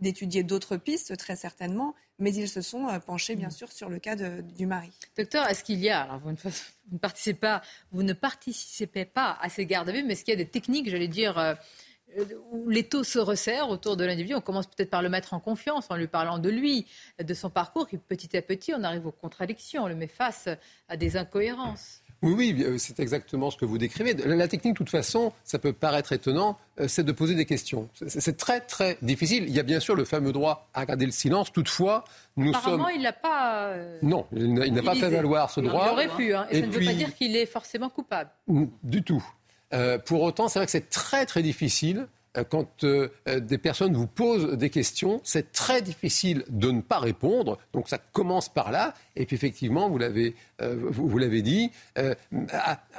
d'étudier d'autres pistes, très certainement, mais ils se sont penchés, bien sûr, sur le cas du mari. Docteur, est-ce qu'il y a, alors vous ne, participez pas, vous ne participez pas à ces gardes à vue, mais est-ce qu'il y a des techniques, j'allais dire, euh, où les taux se resserrent autour de l'individu? On commence peut-être par le mettre en confiance, en lui parlant de lui, de son parcours, et petit à petit, on arrive aux contradictions, on le met face à des incohérences. Oui, oui, euh, c'est exactement ce que vous décrivez. La technique, de toute façon, ça peut paraître étonnant, euh, c'est de poser des questions. C'est très, très difficile. Il y a bien sûr le fameux droit à garder le silence. Toutefois, nous Apparemment, il n'a pas. Euh, non, il n'a pas fait valoir ce droit. Il aurait pu, hein, et, ça ne veut pas dire qu'il est forcément coupable. Du tout. pour autant, c'est vrai que c'est très, très difficile quand des personnes vous posent des questions, c'est très difficile de ne pas répondre. Donc ça commence par là. Et puis effectivement, vous l'avez euh, vous, l'avez dit, euh,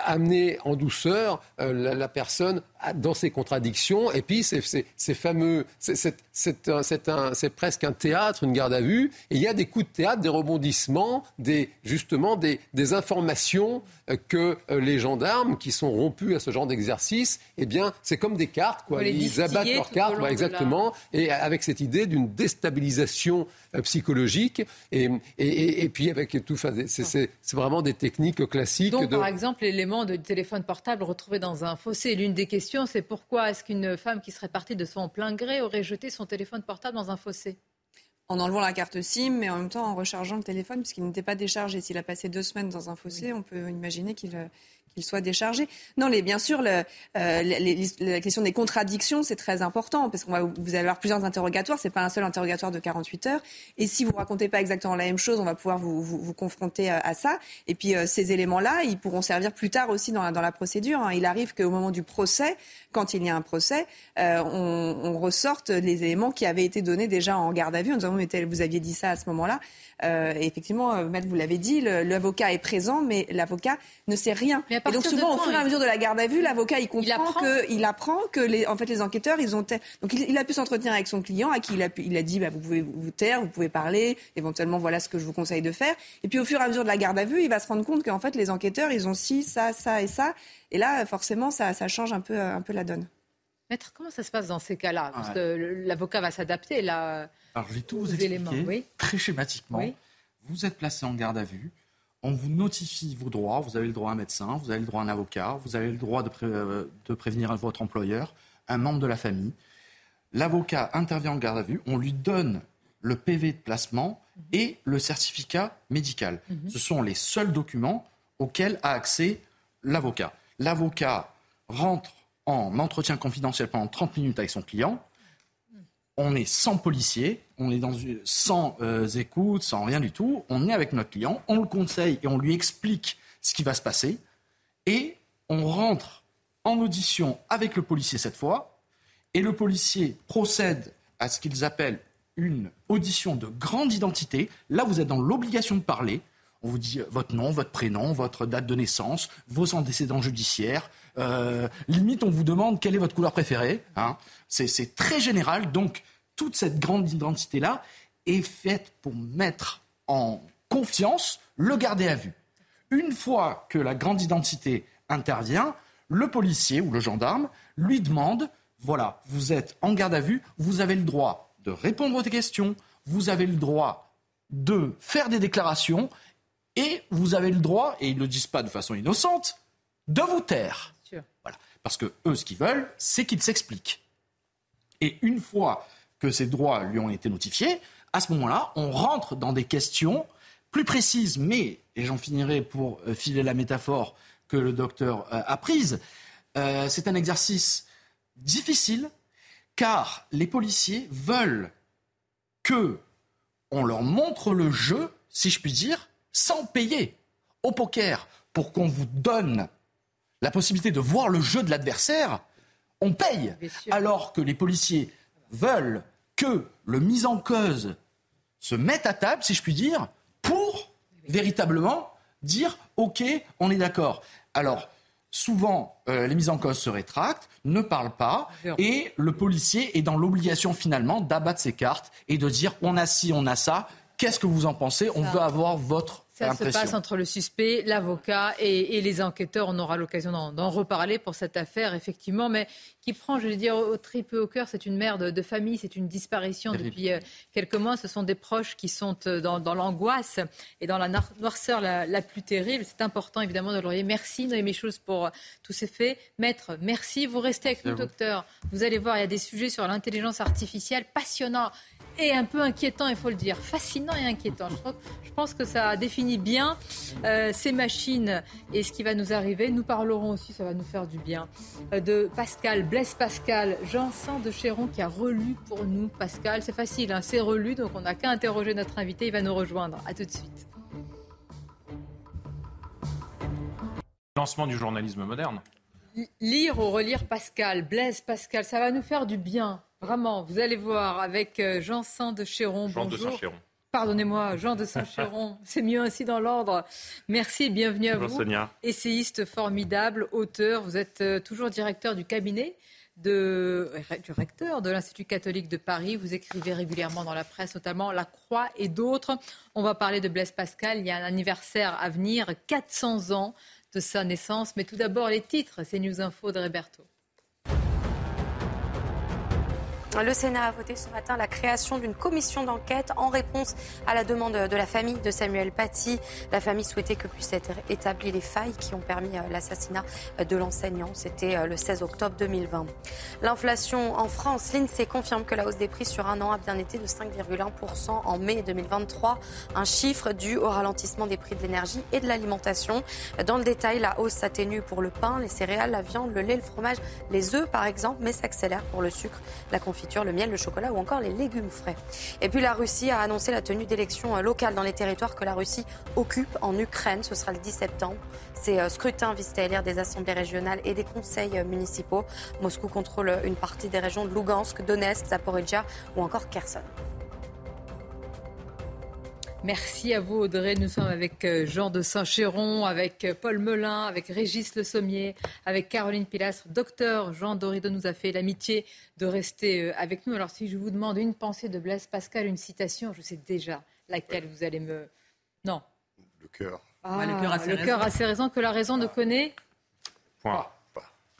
amener en douceur euh, la, personne dans ses contradictions. Et puis, c'est fameux, c'est presque un théâtre, une garde à vue. Et il y a des coups de théâtre, des rebondissements, des, justement des, informations que les gendarmes qui sont rompus à ce genre d'exercice, eh bien, c'est comme des cartes, quoi. Ils abattent leurs cartes, exactement. Et avec cette idée d'une déstabilisation psychologique. Et, et, et, puis, avec tout, c'est c'est vraiment des techniques classiques. Donc, par exemple, l'élément de téléphone portable retrouvé dans un fossé. L'une des questions, c'est pourquoi est-ce qu'une femme qui serait partie de son plein gré aurait jeté son téléphone portable dans un fossé? En enlevant la carte SIM, mais en même temps en rechargeant le téléphone, puisqu'il n'était pas déchargé. S'il a passé deux semaines dans un fossé, on peut imaginer qu'il qu'il soit déchargé. Non, bien sûr, euh, la question des contradictions, c'est très important parce qu'on va vous allez avoir plusieurs interrogatoires. C'est pas un seul interrogatoire de 48 heures. Et si vous racontez pas exactement la même chose, on va pouvoir vous, vous, confronter à, ça. Et puis euh, ces éléments-là, ils pourront servir plus tard aussi dans la, dans la procédure. Hein. Il arrive qu'au moment du procès, quand il y a un procès, euh, on, ressorte les éléments qui avaient été donnés déjà en garde à vue en disant mais vous aviez dit ça à ce moment-là. Euh, et effectivement, euh, Maître, vous l'avez dit, l'avocat est présent, mais l'avocat ne sait rien. Et donc souvent, au fur et à mesure de la garde à vue, l'avocat il comprend que il apprend que les, en fait, les enquêteurs, ils ont donc il, a pu s'entretenir avec son client, à qui il a, pu, il a dit bah, vous pouvez vous taire, vous pouvez parler, éventuellement voilà ce que je vous conseille de faire. Et puis au fur et à mesure de la garde à vue, il va se rendre compte qu'en fait les enquêteurs, ils ont ci, ça, ça et ça. Et là, forcément, ça, ça change un peu, un peu la donne. Maître, comment ça se passe dans ces cas-là? Parce que l'avocat va s'adapter là. Alors, je vais tout vous expliquer très schématiquement. Vous êtes placé en garde à vue. On vous notifie vos droits. Vous avez le droit à un médecin, vous avez le droit à un avocat, vous avez le droit de, euh, de prévenir votre employeur, un membre de la famille. L'avocat intervient en garde à vue. On lui donne le PV de placement et le certificat médical. Mhm. Ce sont les seuls documents auxquels a accès l'avocat. L'avocat rentre en entretien confidentiel pendant 30 minutes avec son client on est sans policier, on est dans, sans euh, écoute, sans rien du tout. On est avec notre client, on le conseille et on lui explique ce qui va se passer. Et on rentre en audition avec le policier cette fois. Et le policier procède à ce qu'ils appellent une audition de grande identité. Là, vous êtes dans l'obligation de parler. On vous dit votre nom, votre prénom, votre date de naissance, vos antécédents judiciaires. Euh, limite, on vous demande quelle est votre couleur préférée. Hein. C'est très général. Donc, toute cette grande identité-là est faite pour mettre en confiance le gardé à vue. Une fois que la grande identité intervient, le policier ou le gendarme lui demande, voilà, vous êtes en garde à vue, vous avez le droit de répondre aux questions, vous avez le droit de faire des déclarations et vous avez le droit, et ils ne le disent pas de façon innocente, de vous taire. Voilà. Parce que eux, ce qu'ils veulent, c'est qu'ils s'expliquent. Et une fois que ces droits lui ont été notifiés, à ce moment-là, on rentre dans des questions plus précises, mais, et j'en finirai pour euh, filer la métaphore que le docteur euh, a prise, euh, c'est un exercice difficile car les policiers veulent que on leur montre le jeu, si je puis dire, sans payer au poker pour qu'on vous donne la possibilité de voir le jeu de l'adversaire, on paye. Alors que les policiers veulent que le mis en cause se mette à table, si je puis dire, pour véritablement dire OK, on est d'accord. Alors, souvent, euh, les mises en cause se rétractent, ne parlent pas, et le policier est dans l'obligation finalement d'abattre ses cartes et de dire on a ci, on a ça, qu'est-ce que vous en pensez? On veut avoir votre ça se passe entre le suspect, l'avocat et, les enquêteurs. On aura l'occasion d'en reparler pour cette affaire, effectivement, mais qui prend, je veux dire, au trip au cœur. C'est une mère de, famille, c'est une disparition depuis euh, quelques mois. Ce sont des proches qui sont euh, dans, l'angoisse et dans la noirceur la, plus terrible. C'est important, évidemment, de leur Merci, Noémie Schulz, pour euh, tous ces faits. Maître, merci. Vous restez avec nous, docteur. Vous allez voir, il y a des sujets sur l'intelligence artificielle passionnants et un peu inquiétant, il faut le dire. Fascinant et inquiétant. Je, pense que ça définit bien euh, ces machines et ce qui va nous arriver. Nous parlerons aussi, ça va nous faire du bien, euh, de Pascal, Blaise Pascal, Jean San de Chéron qui a relu pour nous Pascal. C'est facile, hein, c'est relu, donc on n'a qu'à interroger notre invité. Il va nous rejoindre. À tout de suite. Lancement du journalisme moderne. Lire ou relire Pascal, Blaise Pascal, ça va nous faire du bien. Vraiment, vous allez voir avec euh, Jean Saint de Chéron. Jean de Saint-Chéron. Pardonnez-moi, Jean de Saint-Chéron, c'est mieux ainsi dans l'ordre. Merci et bienvenue à vous. Sonia. Essayiste formidable, auteur, vous êtes euh, toujours directeur du cabinet de, du recteur de l'Institut catholique de Paris. Vous écrivez régulièrement dans la presse, notamment La Croix et d'autres. On va parler de Blaise Pascal. Il y a un anniversaire à venir, 400 ans de sa naissance. Mais tout d'abord, les titres, c'est News Info de Roberto. Le Sénat a voté ce matin la création d'une commission d'enquête en réponse à la demande de la famille de Samuel Paty. La famille souhaitait que puissent être établies les failles qui ont permis euh, l'assassinat de l'enseignant. C'était euh, le 16 octobre 2020. L'inflation en France, l'INSEE confirme que la hausse des prix sur un an a bien été de 5,1% en mai 2023. Un chiffre dû au ralentissement des prix de l'énergie et de l'alimentation. Dans le détail, la hausse s'atténue pour le pain, les céréales, la viande, le lait, le fromage, les œufs par exemple, mais s'accélère pour le sucre, la le miel, le chocolat ou encore les légumes frais. Et puis la Russie a annoncé la tenue d'élections euh, locales dans les territoires que la Russie occupe en Ukraine. Ce sera le 10 septembre. Ces euh, scrutins visent à élire des assemblées régionales et des conseils euh, municipaux. Moscou contrôle une partie des régions de Lugansk, Donetsk, Zaporizhia ou encore Kherson. Merci à vous Audrey. Nous sommes avec euh, Jean de Saint-Chéron, avec euh, Paul Melun, avec Régis Le Sommier, avec Caroline Pilastre. Docteur Jean Dorido nous a fait l'amitié de rester euh, avec nous. Alors si je vous demande une pensée de Blaise Pascal, une citation, je sais déjà laquelle vous allez me... Non. Le cœur. Ah, le cœur a ses, raisons. A ses raisons que la raison ne connaît. Point.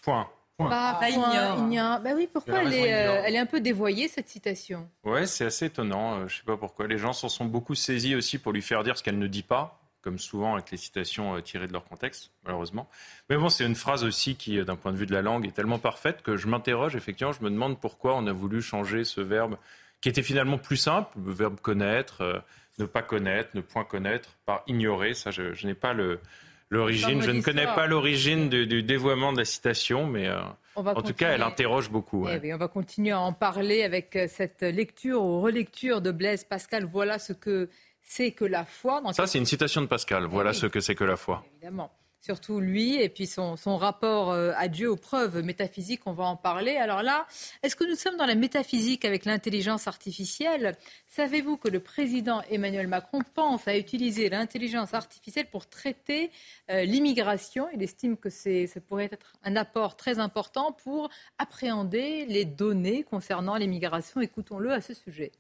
Point. Bah, ignore. Bah oui, pourquoi elle est, euh, elle est, un peu dévoyée, cette citation? Ouais, c'est assez étonnant. Euh, je ne sais pas pourquoi. Les gens s'en sont beaucoup saisis aussi pour lui faire dire ce qu'elle ne dit pas, comme souvent avec les citations euh, tirées de leur contexte, malheureusement. Mais bon, c'est une phrase aussi qui, d'un point de vue de la langue, est tellement parfaite que je m'interroge, effectivement, je me demande pourquoi on a voulu changer ce verbe qui était finalement plus simple, le verbe connaître, ne pas connaître, ne point connaître, par ignorer. Ça, je n'ai pas le l'origine. Je ne connais pas l'origine du, dévoiement de la citation, mais euh, en tout cas, elle interroge beaucoup. Eh on va continuer à en parler avec euh, cette lecture ou relecture de Blaise Pascal. Voilà ce que c'est que la foi. Ça, c'est une citation de Pascal. Voilà ce que c'est que la foi. Évidemment surtout lui, et puis son, rapport euh, à Dieu, aux preuves métaphysiques, on va en parler. Alors là, est-ce que nous sommes dans la métaphysique avec l'intelligence artificielle? Savez-vous que le président Emmanuel Macron pense à utiliser l'intelligence artificielle pour traiter euh, l'immigration? Il estime que ça pourrait être un apport très important pour appréhender les données concernant l'immigration. Écoutons-le à ce sujet.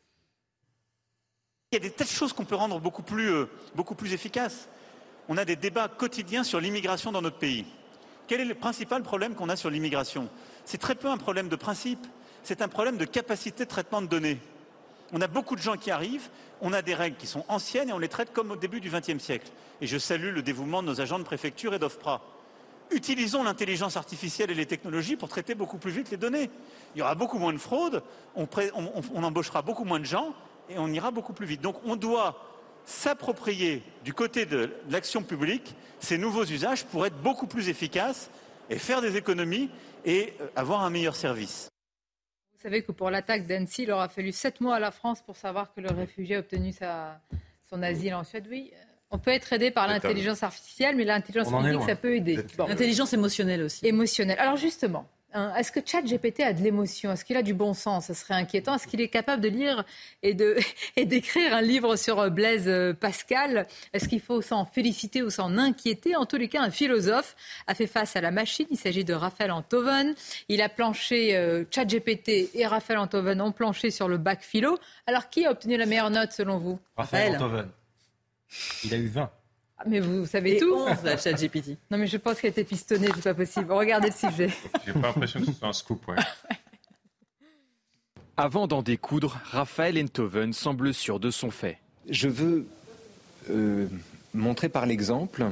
Il y a des tas de choses qu'on peut rendre beaucoup plus, euh, beaucoup plus efficaces on a des débats quotidiens sur l'immigration dans notre pays. Quel est le principal problème qu'on a sur l'immigration? C'est très peu un problème de principe, c'est un problème de capacité de traitement de données. On a beaucoup de gens qui arrivent, on a des règles qui sont anciennes et on les traite comme au début du XXe siècle. Et je salue le dévouement de nos agents de préfecture et d'OFPRA. Utilisons l'intelligence artificielle et les technologies pour traiter beaucoup plus vite les données. Il y aura beaucoup moins de fraude, on, embauchera beaucoup moins de gens et on ira beaucoup plus vite. Donc on doit s'approprier du côté de l'action publique ces nouveaux usages pour être beaucoup plus efficaces et faire des économies et euh, avoir un meilleur service. Vous savez que pour l'attaque d'Annecy, il aura fallu sept mois à la France pour savoir que le réfugié a obtenu son asile en Suède. Oui, euh, on peut être aidé par l'intelligence artificielle, mais l'intelligence publique, ça peut aider. L'intelligence émotionnelle aussi. Émotionnelle. Alors justement, est-ce que ChatGPT a de l'émotion? Est-ce qu'il a du bon sens? Ce serait inquiétant. Est-ce qu'il est capable de lire et, d'écrire un livre sur euh, Blaise euh, Pascal? Est-ce qu'il faut s'en féliciter ou s'en inquiéter? En tous les cas, un philosophe a fait face à la machine. Il s'agit de Raphaël Antoven. Il a planché, euh, ChatGPT et Raphaël Antoven ont planché sur le bac philo. Alors, qui a obtenu la meilleure note selon vous? Raphaël Antoven. Il a eu 20. Mais vous, savez tout. 11, la GPT. Non, mais je pense qu'elle était pistonnée, c'est pas possible. Regardez le sujet. J'ai pas l'impression que ce soit un scoop, ouais. Avant d'en découdre, Raphaël Enthoven semble sûr de son fait. Je veux euh, montrer par l'exemple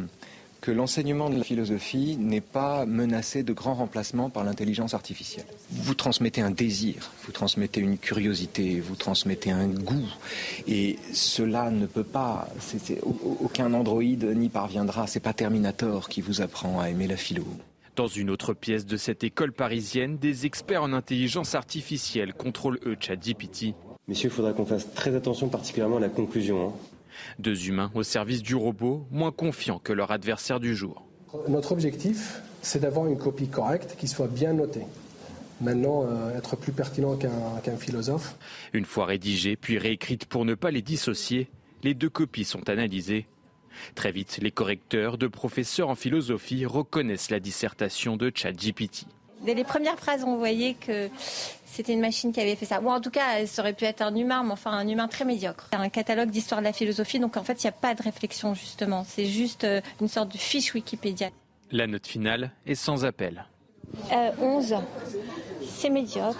que l'enseignement de la philosophie n'est pas menacé de grand remplacement par l'intelligence artificielle. Vous transmettez un désir, vous transmettez une curiosité, vous transmettez un goût, et cela ne peut pas, aucun androïde n'y parviendra, c'est pas Terminator qui vous apprend à aimer la philo. Dans une autre pièce de cette école parisienne, des experts en intelligence artificielle contrôlent eux ChatGPT. Messieurs, il faudra qu'on fasse très attention particulièrement à la conclusion. Hein. Deux humains au service du robot, moins confiants que leur adversaire du jour. Notre objectif, c'est d'avoir une copie correcte qui soit bien notée. Maintenant, euh, être plus pertinent qu'un philosophe. Une fois rédigée, puis réécrite pour ne pas les dissocier, les deux copies sont analysées. Très vite, les correcteurs de professeurs en philosophie reconnaissent la dissertation de ChatGPT. Dès les premières phrases, on voyait que c'était une machine qui avait fait ça. Ou en tout cas, ça aurait pu être un humain, mais enfin un humain très médiocre. C'est un catalogue d'histoire de la philosophie, donc en fait, il n'y a pas de réflexion, justement. C'est juste euh, une sorte de fiche Wikipédia. La note finale est sans appel. Euh, 11. C'est médiocre.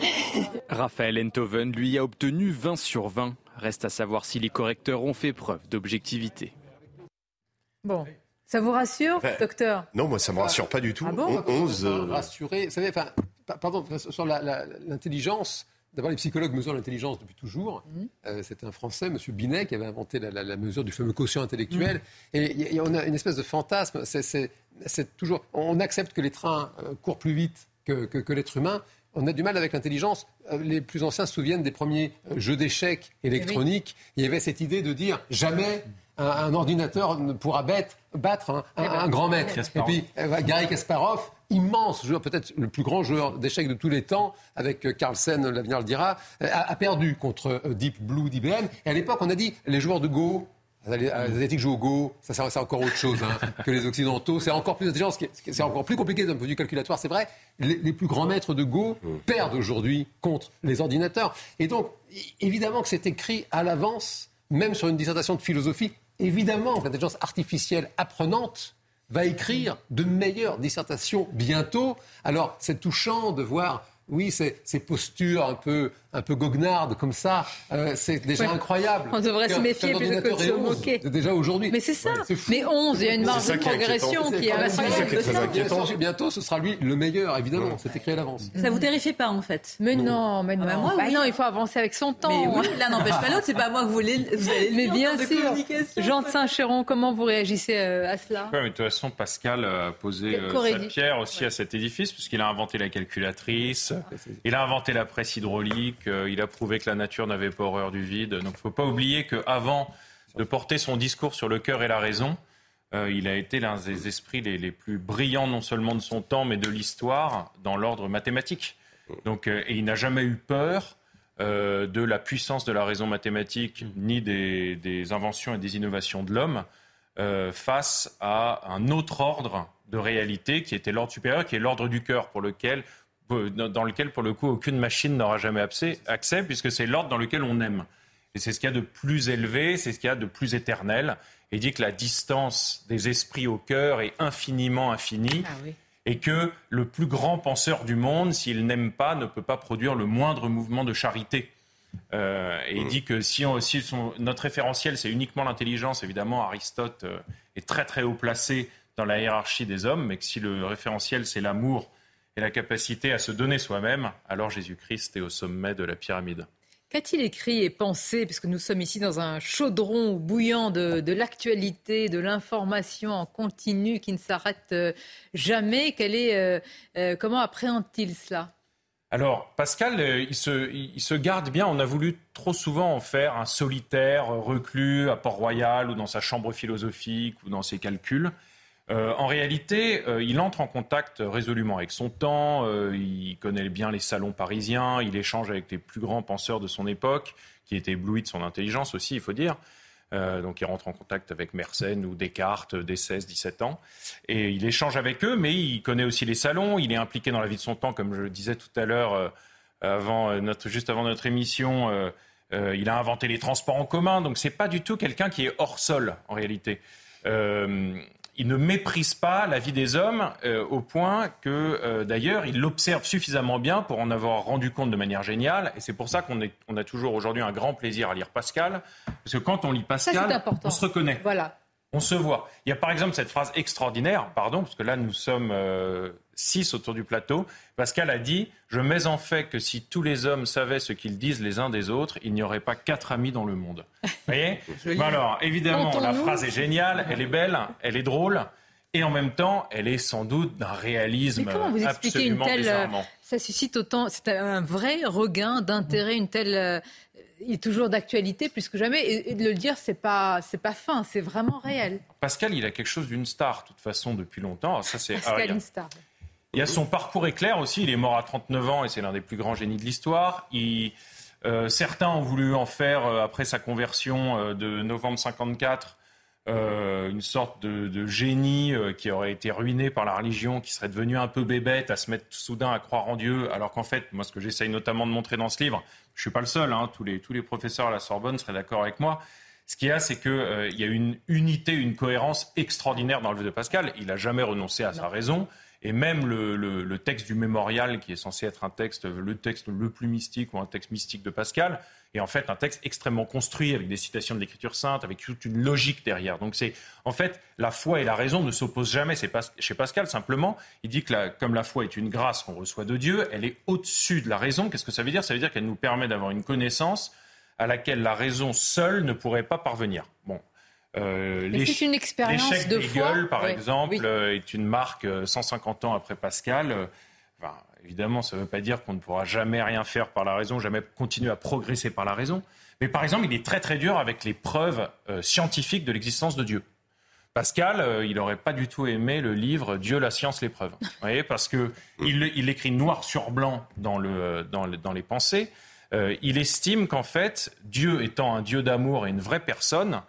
Raphaël Enthoven, lui, a obtenu 20 sur 20. Reste à savoir si les correcteurs ont fait preuve d'objectivité. Bon. Ça vous rassure, docteur Non, moi, ça ne me rassure pas du tout. Ah bon 11. Euh, rassuré. Vous savez, enfin, pardon, sur l'intelligence, D'abord, les psychologues mesurent l'intelligence depuis toujours. Mmh. Euh, C'était un Français, M. Binet, qui avait inventé la, mesure du fameux quotient intellectuel. Mmh. Et, on a une espèce de fantasme. C'est toujours. On accepte que les trains euh, courent plus vite que, que, l'être humain. On a du mal avec l'intelligence. Euh, les plus anciens se souviennent des premiers jeux d'échecs eh électroniques. Il y avait cette idée de dire jamais un, ordinateur ne pourra battre un, eh ben, grand maître. Et puis Gary Kasparov, immense joueur, peut-être le plus grand joueur d'échecs de tous les temps, avec euh, Carlsen, l'avenir le dira, euh, a, perdu contre euh, Deep Blue d'IBM. Et à l'époque, on a dit les joueurs de Go, les Asiatiques jouent au Go, ça c'est encore autre chose hein, que les Occidentaux. C'est encore plus intelligent, c'est encore plus compliqué d'un point de vue calculatoire, c'est vrai. Les, plus grands maîtres de Go perdent aujourd'hui contre les ordinateurs. Et donc, évidemment que c'est écrit à l'avance, même sur une dissertation de philosophie, évidemment l'intelligence artificielle apprenante va écrire de meilleures dissertations bientôt. Alors, c'est touchant de voir oui, ces, postures un peu, un peu goguenardes comme ça, euh, c'est déjà incroyable. On devrait se méfier plutôt que de se moquer. Déjà aujourd'hui. Mais c'est ça. mais 11, il y a une marge de progression qui est, incroyable. Bientôt, ce sera lui le meilleur, évidemment. C'est écrit à l'avance. Ça vous terrifie pas, en fait Mais non, mais non. Ah bah moi, bah non, il faut avancer avec son temps. Mais oui, l'un n'empêche pas l'autre. C'est pas moi que vous voulez. Vous allez mais bien sûr. Jean de Saint-Chéron, comment vous réagissez euh, à cela De toute façon, Pascal a posé euh, sa pierre aussi à cet édifice, puisqu'il a inventé la calculatrice. Il a inventé la presse hydraulique, euh, il a prouvé que la nature n'avait pas horreur du vide. Donc il ne faut pas oublier qu'avant de porter son discours sur le cœur et la raison, euh, il a été l'un des esprits les, plus brillants, non seulement de son temps, mais de l'histoire, dans l'ordre mathématique. Donc, euh, et il n'a jamais eu peur de la puissance de la raison mathématique, ni des, des inventions et des innovations de l'homme, face à un autre ordre de réalité qui était l'ordre supérieur, qui est l'ordre du cœur, pour lequel dans lequel, pour le coup, aucune machine n'aura jamais accès, puisque c'est l'ordre dans lequel on aime. Et c'est ce qu'il y a de plus élevé, c'est ce qu'il y a de plus éternel. Et il dit que la distance des esprits au cœur est infiniment infinie. Ah et que le plus grand penseur du monde, s'il n'aime pas, ne peut pas produire le moindre mouvement de charité. Euh, et il dit que si, notre référentiel, c'est uniquement l'intelligence, évidemment, Aristote euh, est très très haut placé dans la hiérarchie des hommes, mais que si le référentiel, c'est l'amour et la capacité à se donner soi-même, alors Jésus-Christ est au sommet de la pyramide. Qu'a-t-il écrit et pensé, puisque nous sommes ici dans un chaudron bouillant de, l'actualité, de l'information en continu qui ne s'arrête euh, jamais? Est, euh, euh, Comment appréhende-t-il cela? Alors, Pascal, il se, il se, garde bien. On a voulu trop souvent en faire un solitaire reclus à Port-Royal ou dans sa chambre philosophique ou dans ses calculs. Euh, en réalité, euh, il entre en contact résolument avec son temps, euh, il connaît bien les salons parisiens, il échange avec les plus grands penseurs de son époque, qui étaient éblouis de son intelligence aussi, il faut dire. donc il rentre en contact avec Mersenne ou Descartes dès 16-17 ans. Et il échange avec eux, mais il connaît aussi les salons, il est impliqué dans la vie de son temps, comme je le disais tout à l'heure, juste avant notre émission. il a inventé les transports en commun, donc c'est pas du tout quelqu'un qui est hors sol en réalité il ne méprise pas la vie des hommes euh, au point que, euh, d'ailleurs, il l'observe suffisamment bien pour en avoir rendu compte de manière géniale. Et c'est pour ça qu'on on a toujours aujourd'hui un grand plaisir à lire Pascal, parce que quand on lit Pascal, on se reconnaît. Voilà. On se voit. Il y a par exemple cette phrase extraordinaire, pardon, parce que là nous sommes euh, six autour du plateau. Pascal a dit Je mets en fait que si tous les hommes savaient ce qu'ils disent les uns des autres, il n'y aurait pas quatre amis dans le monde. Vous voyez Alors, évidemment, la phrase est géniale, elle est belle, elle est drôle. Et en même temps, elle est sans doute d'un réalisme comment vous expliquez une telle, euh, Ça suscite autant, c'est un vrai regain d'intérêt, une telle euh, il est toujours d'actualité plus que jamais. Et, de le dire, c'est pas, c'est pas fin, c'est vraiment réel. Pascal, il a quelque chose d'une star, de toute façon, depuis longtemps. Ça, c'est, Pascal, une star. Il y a son parcours éclair aussi. Il est mort à 39 ans et c'est l'un des plus grands génies de l'histoire. Euh, certains ont voulu en faire, euh, après sa conversion euh, de novembre 54, une sorte de, génie qui aurait été ruiné par la religion, qui serait devenu un peu bébête, à se mettre soudain à croire en Dieu, alors qu'en fait, moi, ce que j'essaye notamment de montrer dans ce livre, je ne suis pas le seul, hein, tous, les, tous les professeurs à la Sorbonne seraient d'accord avec moi. Ce qu'il y a, c'est qu'il il y a une unité, une cohérence extraordinaire dans le vœu de Pascal. Il n'a jamais renoncé à sa raison. Et même le, texte du mémorial, qui est censé être un texte, le texte le plus mystique ou un texte mystique de Pascal, est en fait un texte extrêmement construit avec des citations de l'Écriture sainte, avec toute une logique derrière. Donc c'est en fait la foi et la raison ne s'opposent jamais. C'est pas chez Pascal simplement. Il dit que comme la foi est une grâce qu'on reçoit de Dieu, elle est au-dessus de la raison. Qu'est-ce que ça veut dire? Ça veut dire qu'elle nous permet d'avoir une connaissance à laquelle la raison seule ne pourrait pas parvenir. Bon, euh, c'est une expérience de foi. par exemple, euh, est une marque 150 euh, ans après Pascal. évidemment, ça ne veut pas dire qu'on ne pourra jamais rien faire par la raison, jamais continuer à progresser par la raison. Mais par exemple, il est très très dur avec les preuves scientifiques de l'existence de Dieu. Pascal, il n'aurait pas du tout aimé le livre Dieu, la science, les preuves. Vous voyez, parce que il, écrit noir sur blanc dans, le, dans, dans les pensées. il estime qu'en fait, Dieu étant un Dieu d'amour et une vraie personne,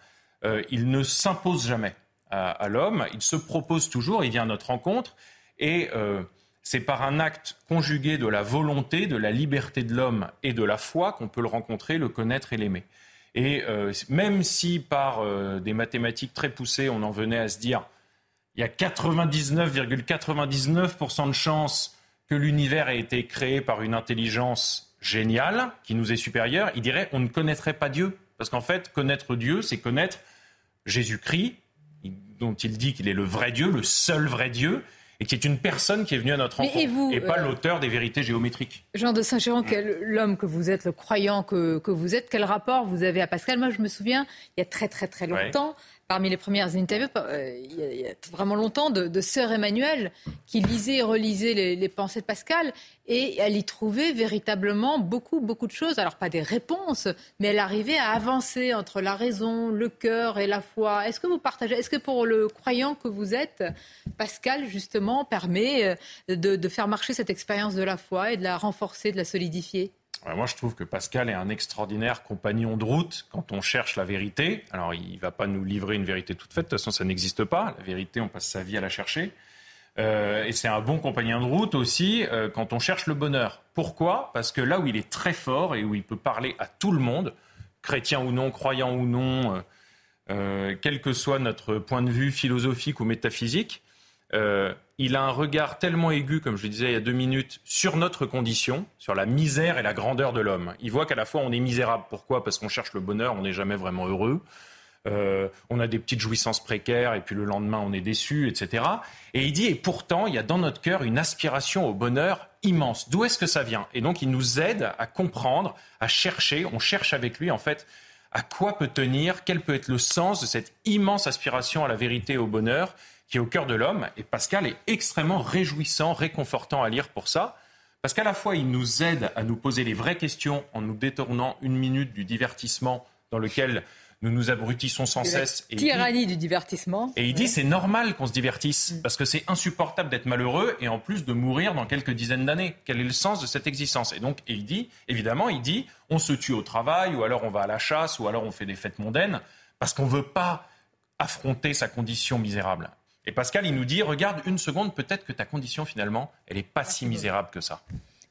euh, il ne s'impose jamais à, l'homme, il se propose toujours, il vient à notre rencontre, et euh, c'est par un acte conjugué de la volonté, de la liberté de l'homme et de la foi qu'on peut le rencontrer, le connaître et l'aimer. Et euh, même si par des mathématiques très poussées, on en venait à se dire, il y a 99,99% de chances que l'univers ait été créé par une intelligence géniale qui nous est supérieure, il dirait on ne connaîtrait pas Dieu. Parce qu'en fait, connaître Dieu, c'est connaître Jésus-Christ, dont il dit qu'il est le vrai Dieu, le seul vrai Dieu, et qui est une personne qui est venue à notre rencontre, et, pas euh, l'auteur des vérités géométriques. Jean de Saint-Géron, l'homme que vous êtes, le croyant que, que, vous êtes, quel rapport vous avez à Pascal? Moi, je me souviens, il y a très très très longtemps, parmi les premières interviews, euh, il, y a, vraiment longtemps, de, Sœur Emmanuel, qui lisait et relisait les, pensées de Pascal, et elle y trouvait véritablement beaucoup, beaucoup de choses. Alors, pas des réponses, mais elle arrivait à avancer entre la raison, le cœur et la foi. Est-ce que vous partagez, est-ce que pour le croyant que vous êtes, Pascal, justement, permet euh, de, de faire marcher cette expérience de la foi et de la renforcer, de la solidifier? Moi, je trouve que Pascal est un extraordinaire compagnon de route quand on cherche la vérité. Alors, il ne va pas nous livrer une vérité toute faite, de toute façon, ça n'existe pas. La vérité, on passe sa vie à la chercher. Euh, et c'est un bon compagnon de route aussi euh, quand on cherche le bonheur. Pourquoi? Parce que là où il est très fort et où il peut parler à tout le monde, chrétien ou non, croyant ou non, euh, quel que soit notre point de vue philosophique ou métaphysique, il a un regard tellement aigu, comme je le disais il y a deux minutes, sur notre condition, sur la misère et la grandeur de l'homme. Il voit qu'à la fois on est misérable. Pourquoi? Parce qu'on cherche le bonheur, on n'est jamais vraiment heureux. Euh, on a des petites jouissances précaires et puis le lendemain on est déçu, etc. Et il dit, et pourtant, il y a dans notre cœur une aspiration au bonheur immense. D'où est-ce que ça vient? Et donc il nous aide à comprendre, à chercher, on cherche avec lui en fait à quoi peut tenir, quel peut être le sens de cette immense aspiration à la vérité et au bonheur qui est au cœur de l'homme. Et Pascal est extrêmement réjouissant, réconfortant à lire pour ça. Parce qu'à la fois, il nous aide à nous poser les vraies questions en nous détournant une minute du divertissement dans lequel nous nous abrutissons sans cesse. Et tyrannie du divertissement. Et il dit c'est normal qu'on se divertisse mm. parce que c'est insupportable d'être malheureux et en plus de mourir dans quelques dizaines d'années. Quel est le sens de cette existence? Et donc, il dit, évidemment, il dit on se tue au travail ou alors on va à la chasse ou alors on fait des fêtes mondaines parce qu'on ne veut pas affronter sa condition misérable. Et Pascal, il nous dit, regarde une seconde, peut-être que ta condition finalement, elle n'est pas si misérable que ça.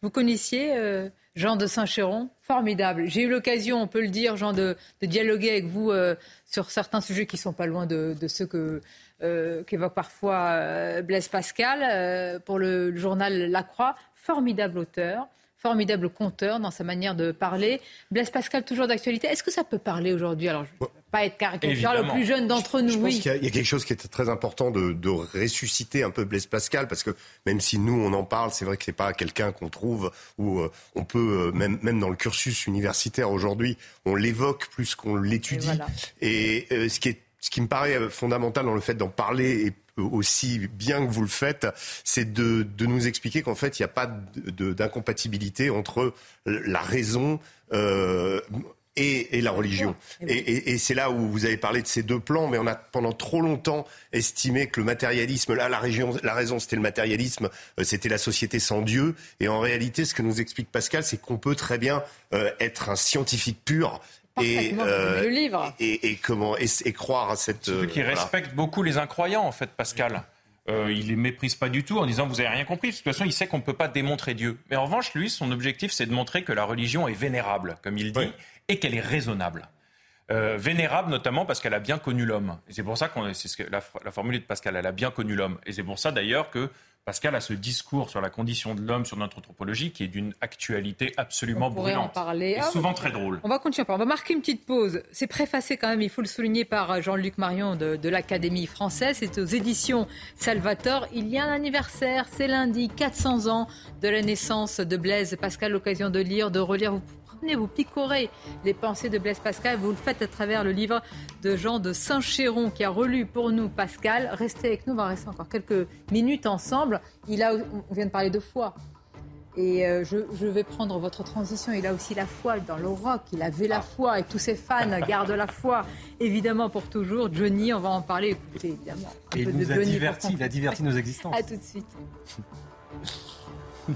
Vous connaissiez euh, Jean de Saint-Chéron? Formidable. J'ai eu l'occasion, on peut le dire, Jean, de, dialoguer avec vous euh, sur certains sujets qui ne sont pas loin de, ceux que, euh, qu'évoque parfois Blaise Pascal pour le journal La Croix. Formidable auteur formidable conteur dans sa manière de parler. Blaise Pascal, toujours d'actualité. Est-ce que ça peut parler aujourd'hui? Alors, je ne veux pas être caricatural, le plus jeune d'entre nous. Je pense qu'il y, a quelque chose qui est très important de, ressusciter un peu Blaise Pascal, parce que même si nous, on en parle, c'est vrai que ce n'est pas quelqu'un qu'on trouve, ou euh, on peut, euh, même, même dans le cursus universitaire aujourd'hui, on l'évoque plus qu'on l'étudie. Et, euh, ce qui est ce qui me paraît fondamental dans le fait d'en parler et aussi bien que vous le faites, c'est de, nous expliquer qu'en fait, il n'y a pas d'incompatibilité entre la raison euh, et, la religion. Et, c'est là où vous avez parlé de ces deux plans, mais on a pendant trop longtemps estimé que le matérialisme, là, la, la raison, c'était le matérialisme, euh, c'était la société sans Dieu. Et en réalité, ce que nous explique Pascal, c'est qu'on peut très bien euh, être un scientifique pur et, euh, le livre. Et, comment et, croire à cette. Ceux qui respecte beaucoup les incroyants, en fait, Pascal. Euh, il les méprise pas du tout en disant vous avez rien compris. De toute façon, il sait qu'on ne peut pas démontrer Dieu. Mais en revanche, lui, son objectif, c'est de montrer que la religion est vénérable, comme il dit, et qu'elle est raisonnable. Euh, vénérable notamment parce qu'elle a bien connu l'homme. Et c'est pour ça qu'on, c'est ce que la, la, formule de Pascal, elle a bien connu l'homme. Et c'est pour ça d'ailleurs que Pascal a ce discours sur la condition de l'homme, sur notre anthropologie, qui est d'une actualité absolument brûlante. En parler. Et Ah, souvent très drôle. On va continuer. On va marquer une petite pause. C'est préfacé quand même, il faut le souligner par Jean-Luc Marion de, de l'Académie française. C'est aux éditions Salvator. Il y a un anniversaire, c'est lundi, 400 ans de la naissance de Blaise Pascal. L'occasion de lire, de relire. Vous vous picorez les pensées de Blaise Pascal. Vous le faites à travers le livre de Jean de Saint-Chéron qui a relu pour nous Pascal. Restez avec nous, on va rester encore quelques minutes ensemble. Il a, on vient de parler de foi. Et euh, je, je vais prendre votre transition. Il a aussi la foi dans le rock. Il avait la foi et tous ses fans gardent la foi, évidemment, pour toujours. Johnny, on va en parler. Écoutez, évidemment. un Et peu il de nous a Johnny divertis, il a diverti nos existences. À tout de suite.